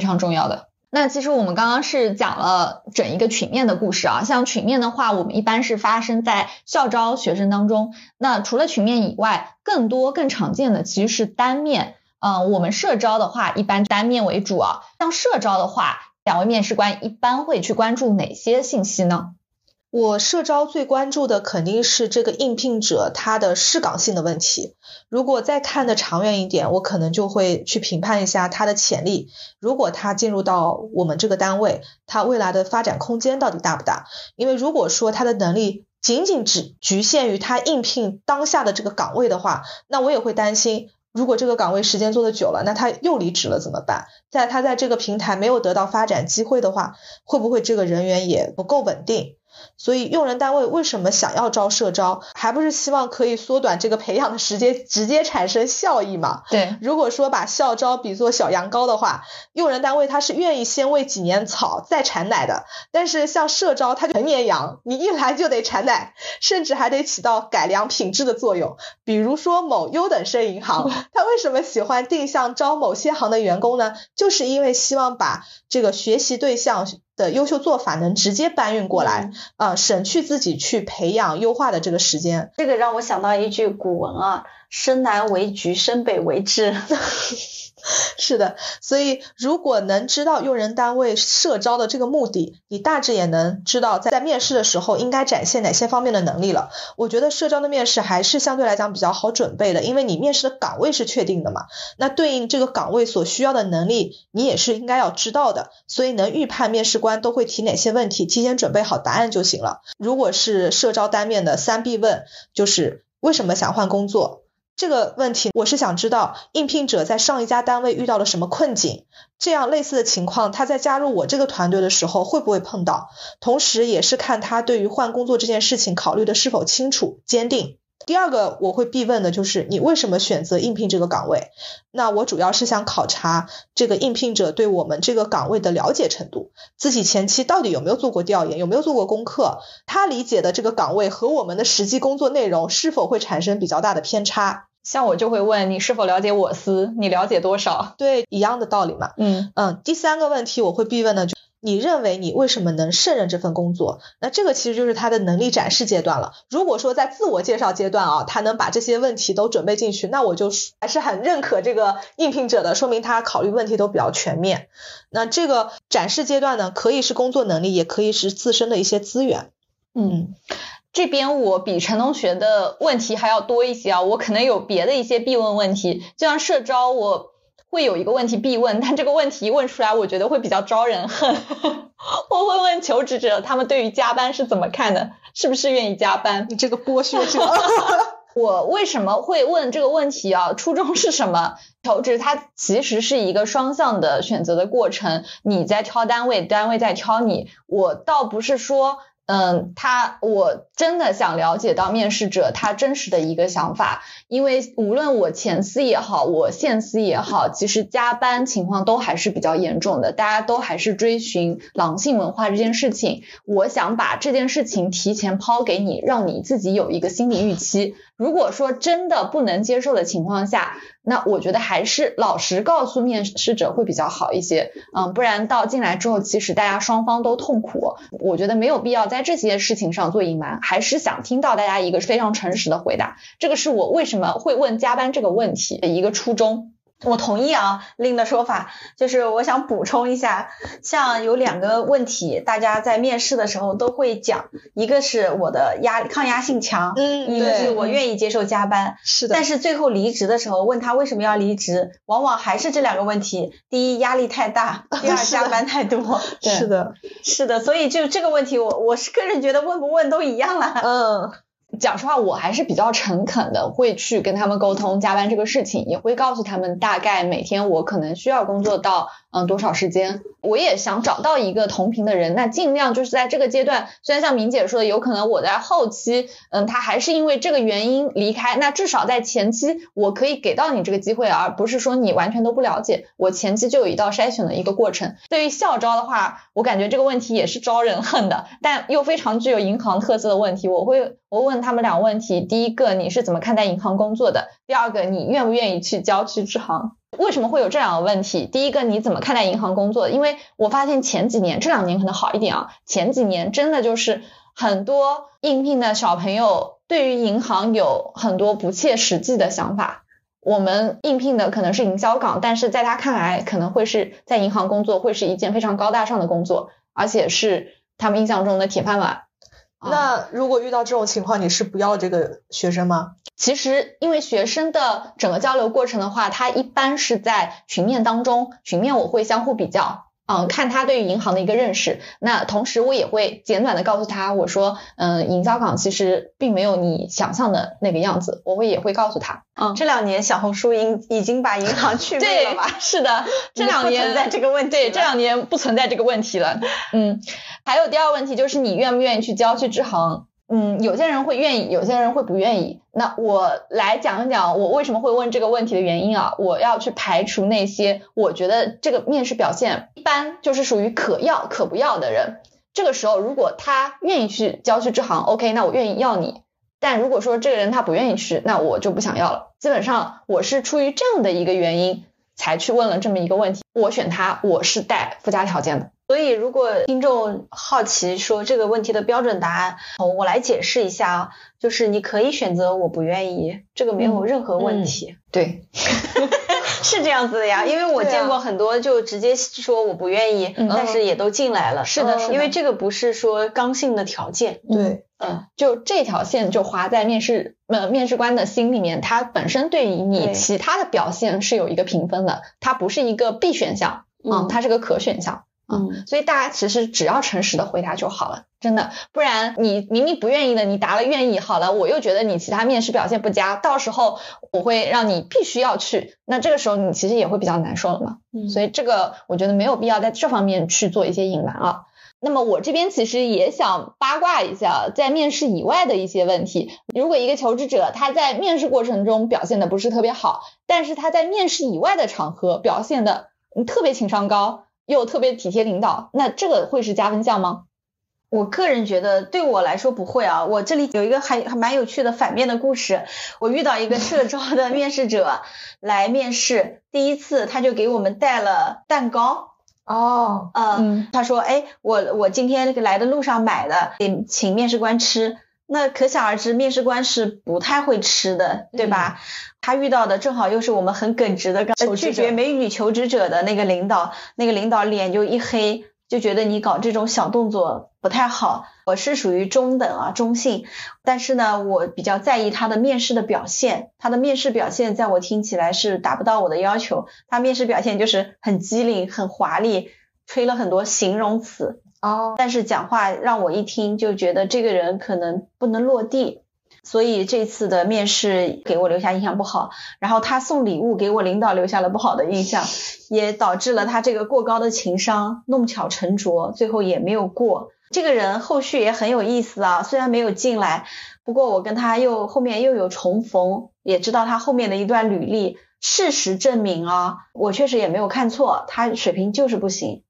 常重要的。那其实我们刚刚是讲了整一个群面的故事啊，像群面的话，我们一般是发生在校招学生当中。那除了群面以外，更多更常见的其实是单面。嗯，我们社招的话一般单面为主啊，像社招的话，两位面试官一般会去关注哪些信息呢？我社招最关注的肯定是这个应聘者他的适岗性的问题。如果再看的长远一点，我可能就会去评判一下他的潜力。如果他进入到我们这个单位，他未来的发展空间到底大不大？因为如果说他的能力仅仅只局限于他应聘当下的这个岗位的话，那我也会担心，如果这个岗位时间做的久了，那他又离职了怎么办？在他在这个平台没有得到发展机会的话，会不会这个人员也不够稳定？所以，用人单位为什么想要招社招，还不是希望可以缩短这个培养的时间，直接产生效益嘛？对。如果说把校招比作小羊羔的话，用人单位他是愿意先喂几年草再产奶的。但是像社招，它就成年羊，你一来就得产奶，甚至还得起到改良品质的作用。比如说某优等生银行，它为什么喜欢定向招某些行的员工呢？就是因为希望把这个学习对象。的优秀做法能直接搬运过来，啊，省去自己去培养优化的这个时间。这个让我想到一句古文啊，生南为橘，生北为枳。是的，所以如果能知道用人单位社招的这个目的，你大致也能知道在面试的时候应该展现哪些方面的能力了。我觉得社招的面试还是相对来讲比较好准备的，因为你面试的岗位是确定的嘛，那对应这个岗位所需要的能力，你也是应该要知道的，所以能预判面试官都会提哪些问题，提前准备好答案就行了。如果是社招单面的三必问，就是为什么想换工作？这个问题我是想知道，应聘者在上一家单位遇到了什么困境，这样类似的情况，他在加入我这个团队的时候会不会碰到？同时也是看他对于换工作这件事情考虑的是否清楚、坚定。第二个我会必问的就是你为什么选择应聘这个岗位？那我主要是想考察这个应聘者对我们这个岗位的了解程度，自己前期到底有没有做过调研，有没有做过功课？他理解的这个岗位和我们的实际工作内容是否会产生比较大的偏差？像我就会问你是否了解我司，你了解多少？对，一样的道理嘛。嗯嗯，第三个问题我会必问的就，你认为你为什么能胜任这份工作？那这个其实就是他的能力展示阶段了。如果说在自我介绍阶段啊，他能把这些问题都准备进去，那我就还是很认可这个应聘者的，说明他考虑问题都比较全面。那这个展示阶段呢，可以是工作能力，也可以是自身的一些资源。嗯。这边我比陈同学的问题还要多一些啊，我可能有别的一些必问问题，就像社招我会有一个问题必问，但这个问题问出来，我觉得会比较招人恨。我会问求职者他们对于加班是怎么看的，是不是愿意加班？你这个剥削者。我为什么会问这个问题啊？初衷是什么？求职它其实是一个双向的选择的过程，你在挑单位，单位在挑你。我倒不是说。嗯，他我真的想了解到面试者他真实的一个想法，因为无论我前司也好，我现司也好，其实加班情况都还是比较严重的，大家都还是追寻狼性文化这件事情。我想把这件事情提前抛给你，让你自己有一个心理预期。如果说真的不能接受的情况下，那我觉得还是老实告诉面试者会比较好一些，嗯，不然到进来之后，其实大家双方都痛苦，我觉得没有必要在这些事情上做隐瞒，还是想听到大家一个非常诚实的回答，这个是我为什么会问加班这个问题的一个初衷。我同意啊，令的说法就是我想补充一下，像有两个问题，大家在面试的时候都会讲，一个是我的压抗压性强，嗯，一个是我愿意接受加班，是的。但是最后离职的时候问他为什么要离职，往往还是这两个问题：第一，压力太大；第二，加班太多。是的，是的。所以就这个问题，我我是个人觉得问不问都一样了。嗯。讲实话，我还是比较诚恳的，会去跟他们沟通加班这个事情，也会告诉他们大概每天我可能需要工作到嗯多少时间。我也想找到一个同频的人，那尽量就是在这个阶段，虽然像明姐说的，有可能我在后期，嗯，他还是因为这个原因离开，那至少在前期我可以给到你这个机会，而不是说你完全都不了解。我前期就有一道筛选的一个过程。对于校招的话，我感觉这个问题也是招人恨的，但又非常具有银行特色的问题。我会我问他们两个问题：第一个，你是怎么看待银行工作的？第二个，你愿不愿意去郊区支行？为什么会有这两个问题？第一个，你怎么看待银行工作？因为我发现前几年，这两年可能好一点啊。前几年真的就是很多应聘的小朋友对于银行有很多不切实际的想法。我们应聘的可能是营销岗，但是在他看来，可能会是在银行工作会是一件非常高大上的工作，而且是他们印象中的铁饭碗。那如果遇到这种情况，你是不要这个学生吗？其实，因为学生的整个交流过程的话，他一般是在群面当中，群面我会相互比较。嗯，看他对于银行的一个认识，那同时我也会简短的告诉他，我说，嗯，营销岗其实并没有你想象的那个样子，我会也会告诉他。嗯，这两年小红书已已经把银行 去魅了吧？是的，这两年存在这个问题。对，这两年不存在这个问题了。嗯，还有第二个问题就是你愿不愿意去郊区支行？嗯，有些人会愿意，有些人会不愿意。那我来讲一讲我为什么会问这个问题的原因啊。我要去排除那些我觉得这个面试表现一般，就是属于可要可不要的人。这个时候，如果他愿意去郊区支行，OK，那我愿意要你。但如果说这个人他不愿意去，那我就不想要了。基本上我是出于这样的一个原因才去问了这么一个问题。我选他，我是带附加条件的。所以，如果听众好奇说这个问题的标准答案，我来解释一下啊，就是你可以选择我不愿意，这个没有任何问题。对，是这样子的呀，因为我见过很多就直接说我不愿意，但是也都进来了。是的，因为这个不是说刚性的条件。对，嗯，就这条线就划在面试呃面试官的心里面，他本身对于你其他的表现是有一个评分的，它不是一个必选项，嗯，它是个可选项。嗯，所以大家其实只要诚实的回答就好了，真的，不然你明明不愿意的，你答了愿意，好了，我又觉得你其他面试表现不佳，到时候我会让你必须要去，那这个时候你其实也会比较难受了嘛。嗯，所以这个我觉得没有必要在这方面去做一些隐瞒啊。那么我这边其实也想八卦一下，在面试以外的一些问题，如果一个求职者他在面试过程中表现的不是特别好，但是他在面试以外的场合表现的特别情商高。又特别体贴领导，那这个会是加分项吗？我个人觉得对我来说不会啊。我这里有一个还还蛮有趣的反面的故事。我遇到一个社招的面试者来面试，第一次他就给我们带了蛋糕。哦，嗯，他说，哎，我我今天来的路上买的，给请面试官吃。那可想而知，面试官是不太会吃的，对吧？他遇到的正好又是我们很耿直的拒绝美女求职者的那个领导，那个领导脸就一黑，就觉得你搞这种小动作不太好。我是属于中等啊，中性，但是呢，我比较在意他的面试的表现，他的面试表现在我听起来是达不到我的要求，他面试表现就是很机灵、很华丽，吹了很多形容词。哦，但是讲话让我一听就觉得这个人可能不能落地，所以这次的面试给我留下印象不好。然后他送礼物给我领导留下了不好的印象，也导致了他这个过高的情商弄巧成拙，最后也没有过。这个人后续也很有意思啊，虽然没有进来，不过我跟他又后面又有重逢，也知道他后面的一段履历。事实证明啊，我确实也没有看错，他水平就是不行。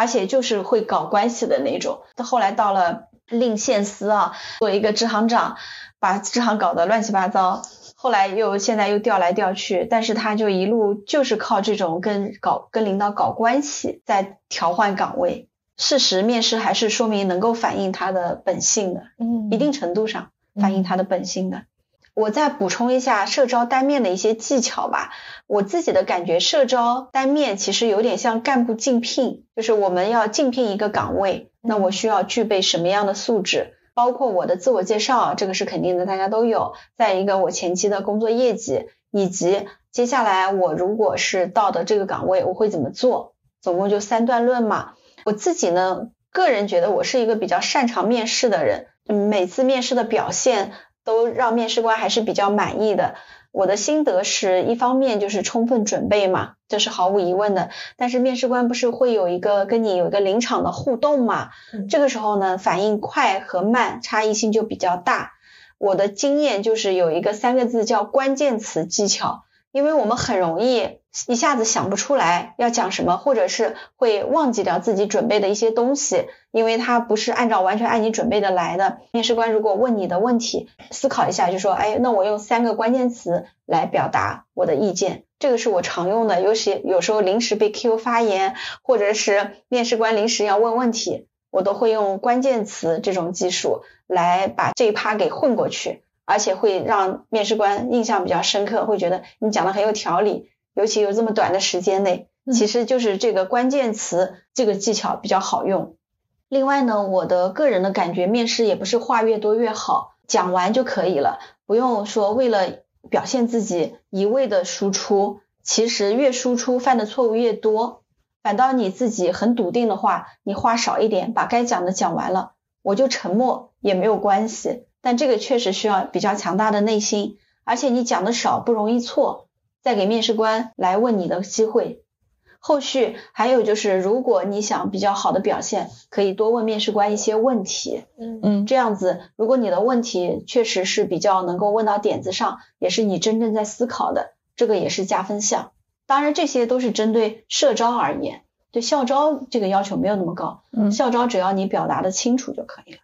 而且就是会搞关系的那种，他后来到了令县司啊，做一个支行长，把支行搞得乱七八糟。后来又现在又调来调去，但是他就一路就是靠这种跟搞跟领导搞关系在调换岗位。事实面试还是说明能够反映他的本性的，嗯，一定程度上反映他的本性的。我再补充一下社招单面的一些技巧吧。我自己的感觉，社招单面其实有点像干部竞聘，就是我们要竞聘一个岗位，那我需要具备什么样的素质？包括我的自我介绍，这个是肯定的，大家都有。再一个，我前期的工作业绩，以及接下来我如果是到的这个岗位，我会怎么做？总共就三段论嘛。我自己呢，个人觉得我是一个比较擅长面试的人，每次面试的表现。都让面试官还是比较满意的。我的心得是一方面就是充分准备嘛，这是毫无疑问的。但是面试官不是会有一个跟你有一个临场的互动嘛？这个时候呢，反应快和慢差异性就比较大。我的经验就是有一个三个字叫关键词技巧。因为我们很容易一下子想不出来要讲什么，或者是会忘记掉自己准备的一些东西，因为它不是按照完全按你准备的来的。面试官如果问你的问题，思考一下就说，哎，那我用三个关键词来表达我的意见，这个是我常用的。尤其有时候临时被 Q 发言，或者是面试官临时要问问题，我都会用关键词这种技术来把这一趴给混过去。而且会让面试官印象比较深刻，会觉得你讲的很有条理，尤其有这么短的时间内，其实就是这个关键词这个技巧比较好用。另外呢，我的个人的感觉，面试也不是话越多越好，讲完就可以了，不用说为了表现自己一味的输出，其实越输出犯的错误越多，反倒你自己很笃定的话，你话少一点，把该讲的讲完了，我就沉默也没有关系。但这个确实需要比较强大的内心，而且你讲的少不容易错，再给面试官来问你的机会。后续还有就是，如果你想比较好的表现，可以多问面试官一些问题。嗯嗯，这样子，如果你的问题确实是比较能够问到点子上，也是你真正在思考的，这个也是加分项。当然，这些都是针对社招而言，对校招这个要求没有那么高。嗯，校招只要你表达的清楚就可以了。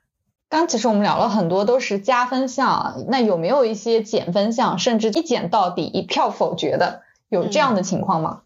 刚其实我们聊了很多都是加分项，那有没有一些减分项，甚至一减到底一票否决的，有这样的情况吗？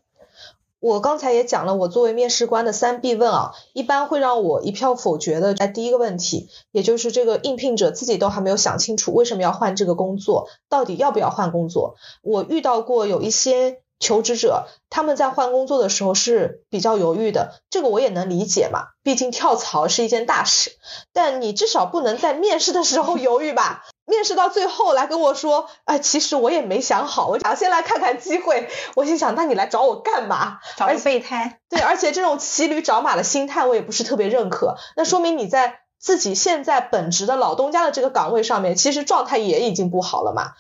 我刚才也讲了，我作为面试官的三必问啊，一般会让我一票否决的。在第一个问题，也就是这个应聘者自己都还没有想清楚为什么要换这个工作，到底要不要换工作。我遇到过有一些求职者，他们在换工作的时候是比较犹豫的，这个我也能理解嘛，毕竟跳槽是一件大事。但你至少不能在面试的时候犹豫吧？面试到最后来跟我说，哎，其实我也没想好，我想先来看看机会。我心想，那你来找我干嘛？找个备胎。对，而且这种骑驴找马的心态，我也不是特别认可。那说明你在自己现在本职的老东家的这个岗位上面，其实状态也已经不好了嘛。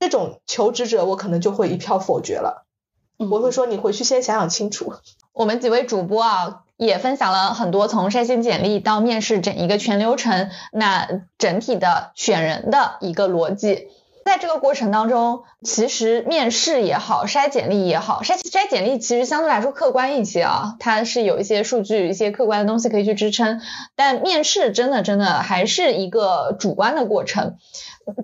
这种求职者，我可能就会一票否决了。我会说，你回去先想想清楚。我们几位主播啊。也分享了很多从筛选简历到面试整一个全流程，那整体的选人的一个逻辑，在这个过程当中，其实面试也好，筛简历也好，筛筛简历其实相对来说客观一些啊，它是有一些数据、一些客观的东西可以去支撑，但面试真的真的还是一个主观的过程，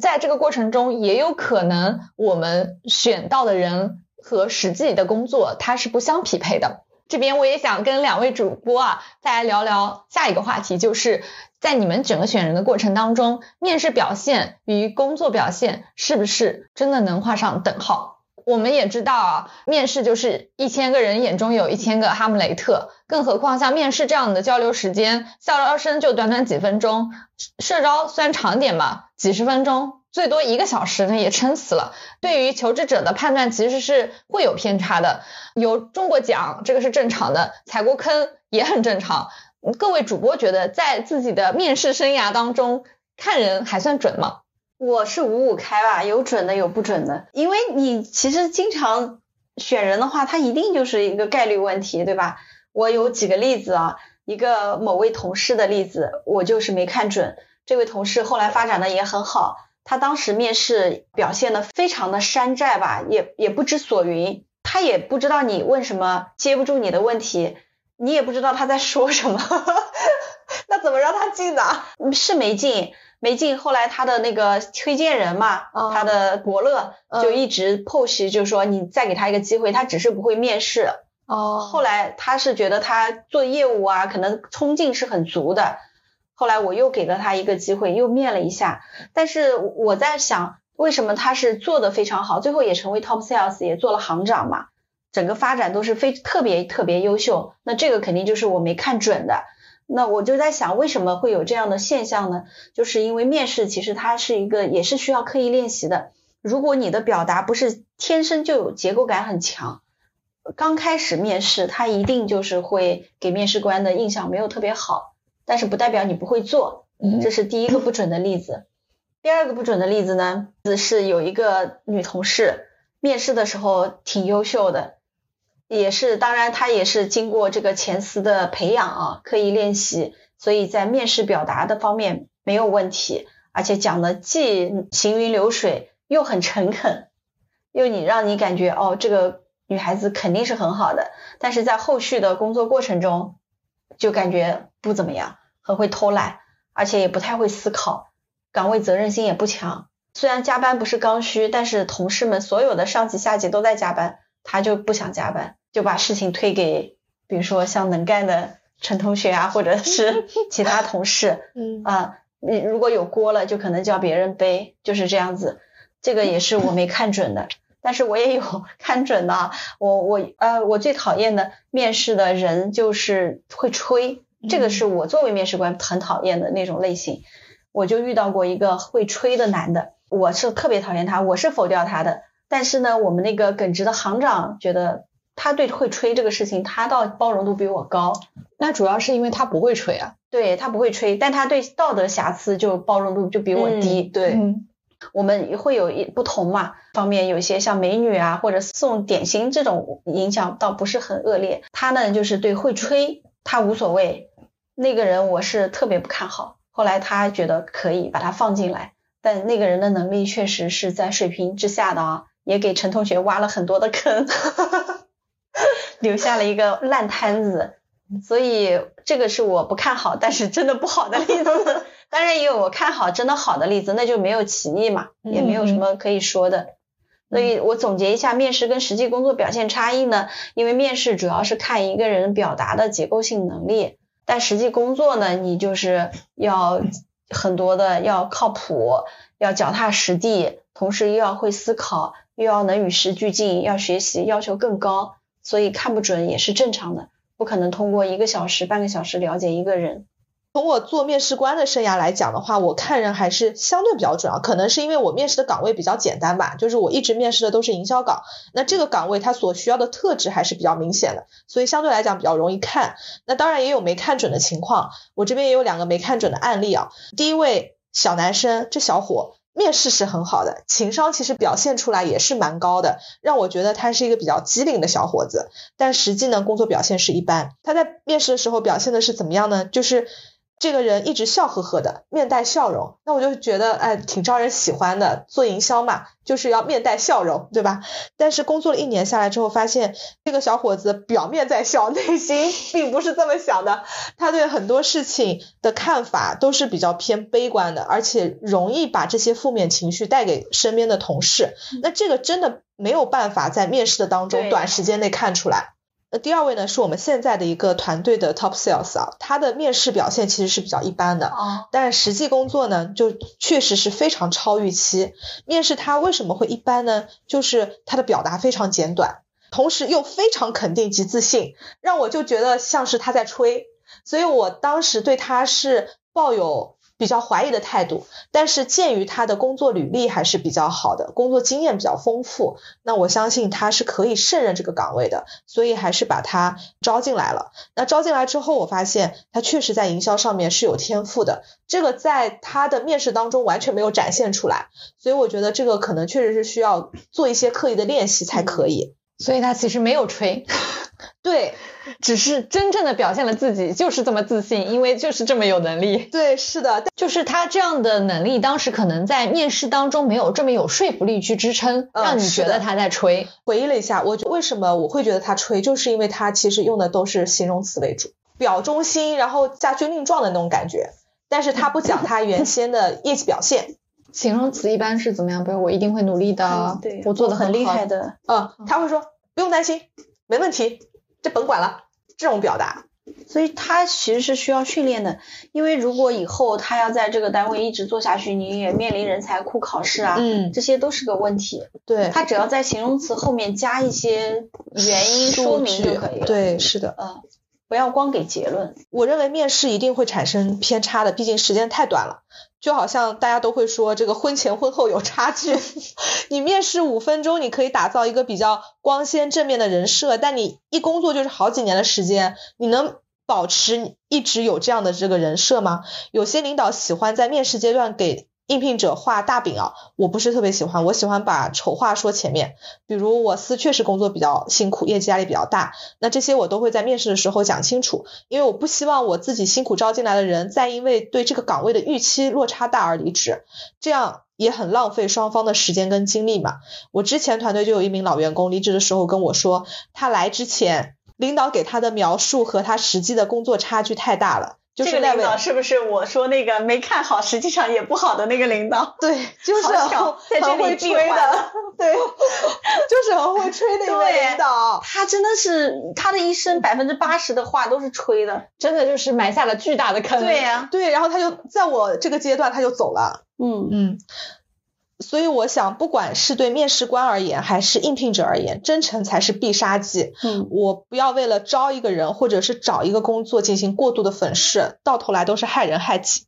在这个过程中也有可能我们选到的人和实际的工作它是不相匹配的。这边我也想跟两位主播啊，再来聊聊下一个话题，就是在你们整个选人的过程当中，面试表现与工作表现是不是真的能画上等号？我们也知道啊，面试就是一千个人眼中有一千个哈姆雷特，更何况像面试这样的交流时间，校招生就短短几分钟，社招虽然长点嘛，几十分钟。最多一个小时呢，也撑死了。对于求职者的判断，其实是会有偏差的。有中过奖，这个是正常的；踩过坑也很正常。各位主播觉得，在自己的面试生涯当中，看人还算准吗？我是五五开吧，有准的，有不准的。因为你其实经常选人的话，它一定就是一个概率问题，对吧？我有几个例子啊，一个某位同事的例子，我就是没看准。这位同事后来发展的也很好。他当时面试表现的非常的山寨吧，也也不知所云，他也不知道你问什么，接不住你的问题，你也不知道他在说什么，那怎么让他进呢？是没进，没进。后来他的那个推荐人嘛，他的伯乐就一直 push，就是说你再给他一个机会，他只是不会面试。哦。后来他是觉得他做业务啊，可能冲劲是很足的。后来我又给了他一个机会，又面了一下，但是我在想，为什么他是做的非常好，最后也成为 top sales，也做了行长嘛，整个发展都是非特别特别优秀，那这个肯定就是我没看准的。那我就在想，为什么会有这样的现象呢？就是因为面试其实它是一个也是需要刻意练习的，如果你的表达不是天生就有结构感很强，刚开始面试他一定就是会给面试官的印象没有特别好。但是不代表你不会做，这是第一个不准的例子。第二个不准的例子呢，是有一个女同事面试的时候挺优秀的，也是当然她也是经过这个前司的培养啊，刻意练习，所以在面试表达的方面没有问题，而且讲的既行云流水又很诚恳，又你让你感觉哦这个女孩子肯定是很好的，但是在后续的工作过程中就感觉不怎么样。很会偷懒，而且也不太会思考，岗位责任心也不强。虽然加班不是刚需，但是同事们所有的上级下级都在加班，他就不想加班，就把事情推给，比如说像能干的陈同学啊，或者是 其他同事。嗯啊，你如果有锅了，就可能叫别人背，就是这样子。这个也是我没看准的，但是我也有 看准的。我我呃，我最讨厌的面试的人就是会吹，这个是我作为面试官很讨厌的那种类型。我就遇到过一个会吹的男的，我是特别讨厌他，我是否掉他的。但是呢，我们那个耿直的行长觉得他对会吹这个事情，他倒包容度比我高。那主要是因为他不会吹啊。对他不会吹，但他对道德瑕疵就包容度就比我低。对，我们会有一不同嘛方面，有一些像美女啊或者送点心这种影响倒不是很恶劣。他呢就是对会吹他无所谓，那个人我是特别不看好。后来他觉得可以把他放进来，但那个人的能力确实是在水平之下的啊，也给陈同学挖了很多的坑，留下了一个烂摊子。所以这个是我不看好，但是真的不好的例子。当然也有我看好真的好的例子，那就没有歧义嘛，也没有什么可以说的。所以我总结一下，面试跟实际工作表现差异呢，因为面试主要是看一个人表达的结构性能力，但实际工作呢，你就是要很多的要靠谱，要脚踏实地，同时又要会思考，又要能与时俱进，要学习要求更高，所以看不准也是正常的。不可能通过一个小时、半个小时了解一个人。从我做面试官的生涯来讲的话，我看人还是相对比较准啊。可能是因为我面试的岗位比较简单吧，就是我一直面试的都是营销岗，那这个岗位它所需要的特质还是比较明显的，所以相对来讲比较容易看。那当然也有没看准的情况，我这边也有两个没看准的案例啊。第一位小男生，这小伙。面试是很好的，情商其实表现出来也是蛮高的，让我觉得他是一个比较机灵的小伙子。但实际呢，工作表现是一般。他在面试的时候表现的是怎么样呢？就是。这个人一直笑呵呵的，面带笑容，那我就觉得哎，挺招人喜欢的。做营销嘛，就是要面带笑容，对吧？但是工作了一年下来之后，发现这个小伙子表面在笑，内心并不是这么想的。他对很多事情的看法都是比较偏悲观的，而且容易把这些负面情绪带给身边的同事。那这个真的没有办法在面试的当中短时间内看出来。那第二位呢，是我们现在的一个团队的 top sales 啊，他的面试表现其实是比较一般的，哦，但实际工作呢，就确实是非常超预期。面试他为什么会一般呢？就是他的表达非常简短，同时又非常肯定及自信，让我就觉得像是他在吹，所以我当时对他是抱有。比较怀疑的态度，但是鉴于他的工作履历还是比较好的，工作经验比较丰富，那我相信他是可以胜任这个岗位的，所以还是把他招进来了。那招进来之后，我发现他确实在营销上面是有天赋的，这个在他的面试当中完全没有展现出来，所以我觉得这个可能确实是需要做一些刻意的练习才可以。所以他其实没有吹。对，只是真正的表现了自己，就是这么自信，因为就是这么有能力。对，是的，就是他这样的能力，当时可能在面试当中没有这么有说服力去支撑，让你觉得他在吹。回忆了一下，我为什么我会觉得他吹，就是因为他其实用的都是形容词为主，表忠心，然后加军令状的那种感觉，但是他不讲他原先的业绩表现。形容词一般是怎么样？比如我一定会努力的，对，我做的很厉害的。嗯，他会说不用担心，没问题。这甭管了，这种表达，所以他其实是需要训练的。因为如果以后他要在这个单位一直做下去，你也面临人才库考试啊，嗯，这些都是个问题。对，他只要在形容词后面加一些原因说明就可以了。对，是的，嗯，不要光给结论。我认为面试一定会产生偏差的，毕竟时间太短了。就好像大家都会说这个婚前婚后有差距，你面试五分钟，你可以打造一个比较光鲜正面的人设，但你一工作就是好几年的时间，你能保持一直有这样的这个人设吗？有些领导喜欢在面试阶段给。应聘者画大饼啊，我不是特别喜欢，我喜欢把丑话说前面。比如我司确实工作比较辛苦，业绩压力比较大，那这些我都会在面试的时候讲清楚，因为我不希望我自己辛苦招进来的人再因为对这个岗位的预期落差大而离职，这样也很浪费双方的时间跟精力嘛。我之前团队就有一名老员工离职的时候跟我说，他来之前领导给他的描述和他实际的工作差距太大了，就是这个那位领导是不是我说那个没看好，实际上也不好的那个领导？对，就是很在这里很会吹的，对，就是很会吹的一位对领导。他真的是他的一生百分之八十的话都是吹的。真的就是埋下了巨大的坑。对呀、对，然后他就在我这个阶段他就走了。嗯嗯，所以我想，不管是对面试官而言，还是应聘者而言，真诚才是必杀技。嗯，我不要为了招一个人或者是找一个工作进行过度的粉饰，到头来都是害人害己。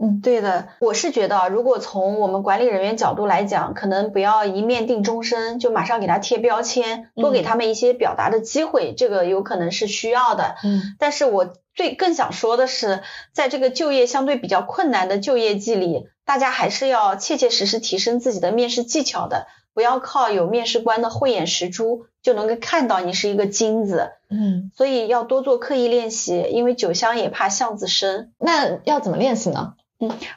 嗯，对的，我是觉得，如果从我们管理人员角度来讲，可能不要一面定终身，就马上给他贴标签，多给他们一些表达的机会，这个有可能是需要的。嗯但是我最更想说的是，在这个就业相对比较困难的就业季里，大家还是要切切实实提升自己的面试技巧的，不要靠有面试官的慧眼识珠就能够看到你是一个金子。嗯，所以要多做刻意练习，因为酒香也怕巷子深。那要怎么练习呢？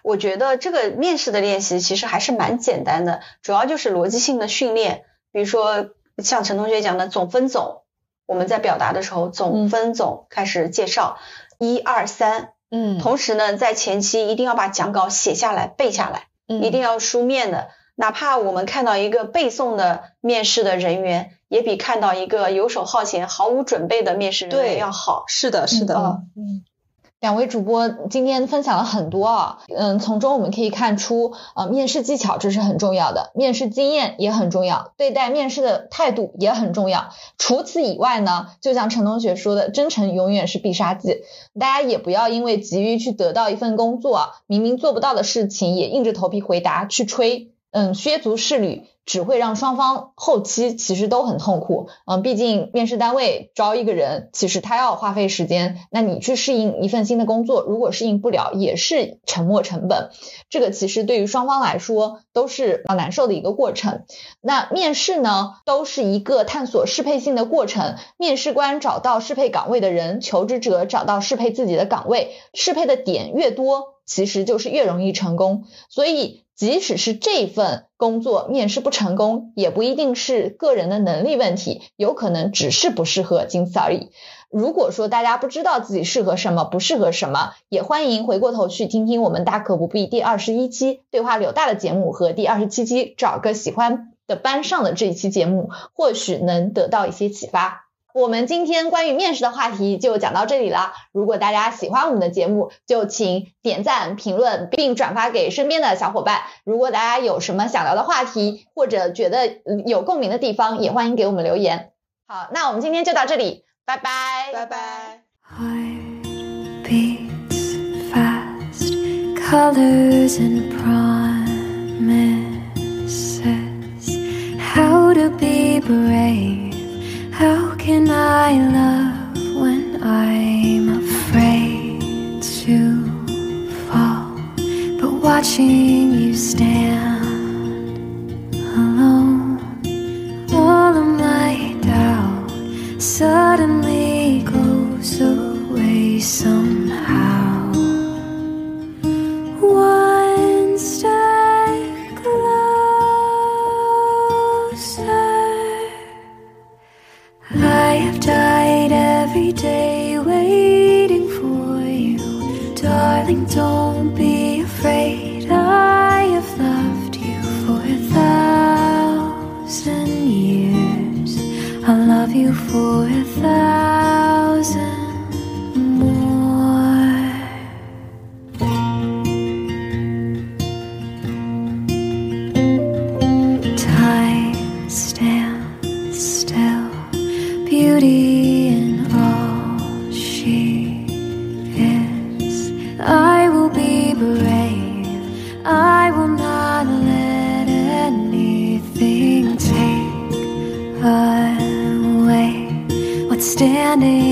我觉得这个面试的练习其实还是蛮简单的，主要就是逻辑性的训练。比如说像陈同学讲的总分总，我们在表达的时候总分总开始介绍一二三，嗯同时呢在前期一定要把讲稿写下来背下来，嗯一定要书面的。哪怕我们看到一个背诵的面试的人员，也比看到一个游手好闲、毫无准备的面试人员要好。是的，是的，嗯两位主播今天分享了很多啊，嗯，从中我们可以看出，呃，面试技巧这是很重要的，面试经验也很重要，对待面试的态度也很重要。除此以外呢，就像陈同学说的，真诚永远是必杀技。大家也不要因为急于去得到一份工作，明明做不到的事情也硬着头皮回答去吹，嗯，削足适履。只会让双方后期其实都很痛苦，嗯，毕竟面试单位招一个人，其实他要花费时间，那你去适应一份新的工作，如果适应不了，也是沉没成本，这个其实对于双方来说都是比较难受的一个过程。那面试呢，都是一个探索适配性的过程，面试官找到适配岗位的人，求职者找到适配自己的岗位，适配的点越多，其实就是越容易成功。所以。即使是这份工作面试不成功，也不一定是个人的能力问题，有可能只是不适合，仅此而已。如果说大家不知道自己适合什么，不适合什么，也欢迎回过头去听听我们大可不必第二十一期对话柳大的节目和第二十七期找个喜欢的班上的这一期节目，或许能得到一些启发。我们今天关于面试的话题就讲到这里了。如果大家喜欢我们的节目，就请点赞、评论并转发给身边的小伙伴。如果大家有什么想聊的话题，或者觉得有共鸣的地方，也欢迎给我们留言。好，那我们今天就到这里，拜拜，拜拜。Heart beats fast, colors and promises. How to be brave? Can I love when I'm afraid to fall? But watching you stand don't be afraid. I have loved you for a thousand years. I'll love you for 나는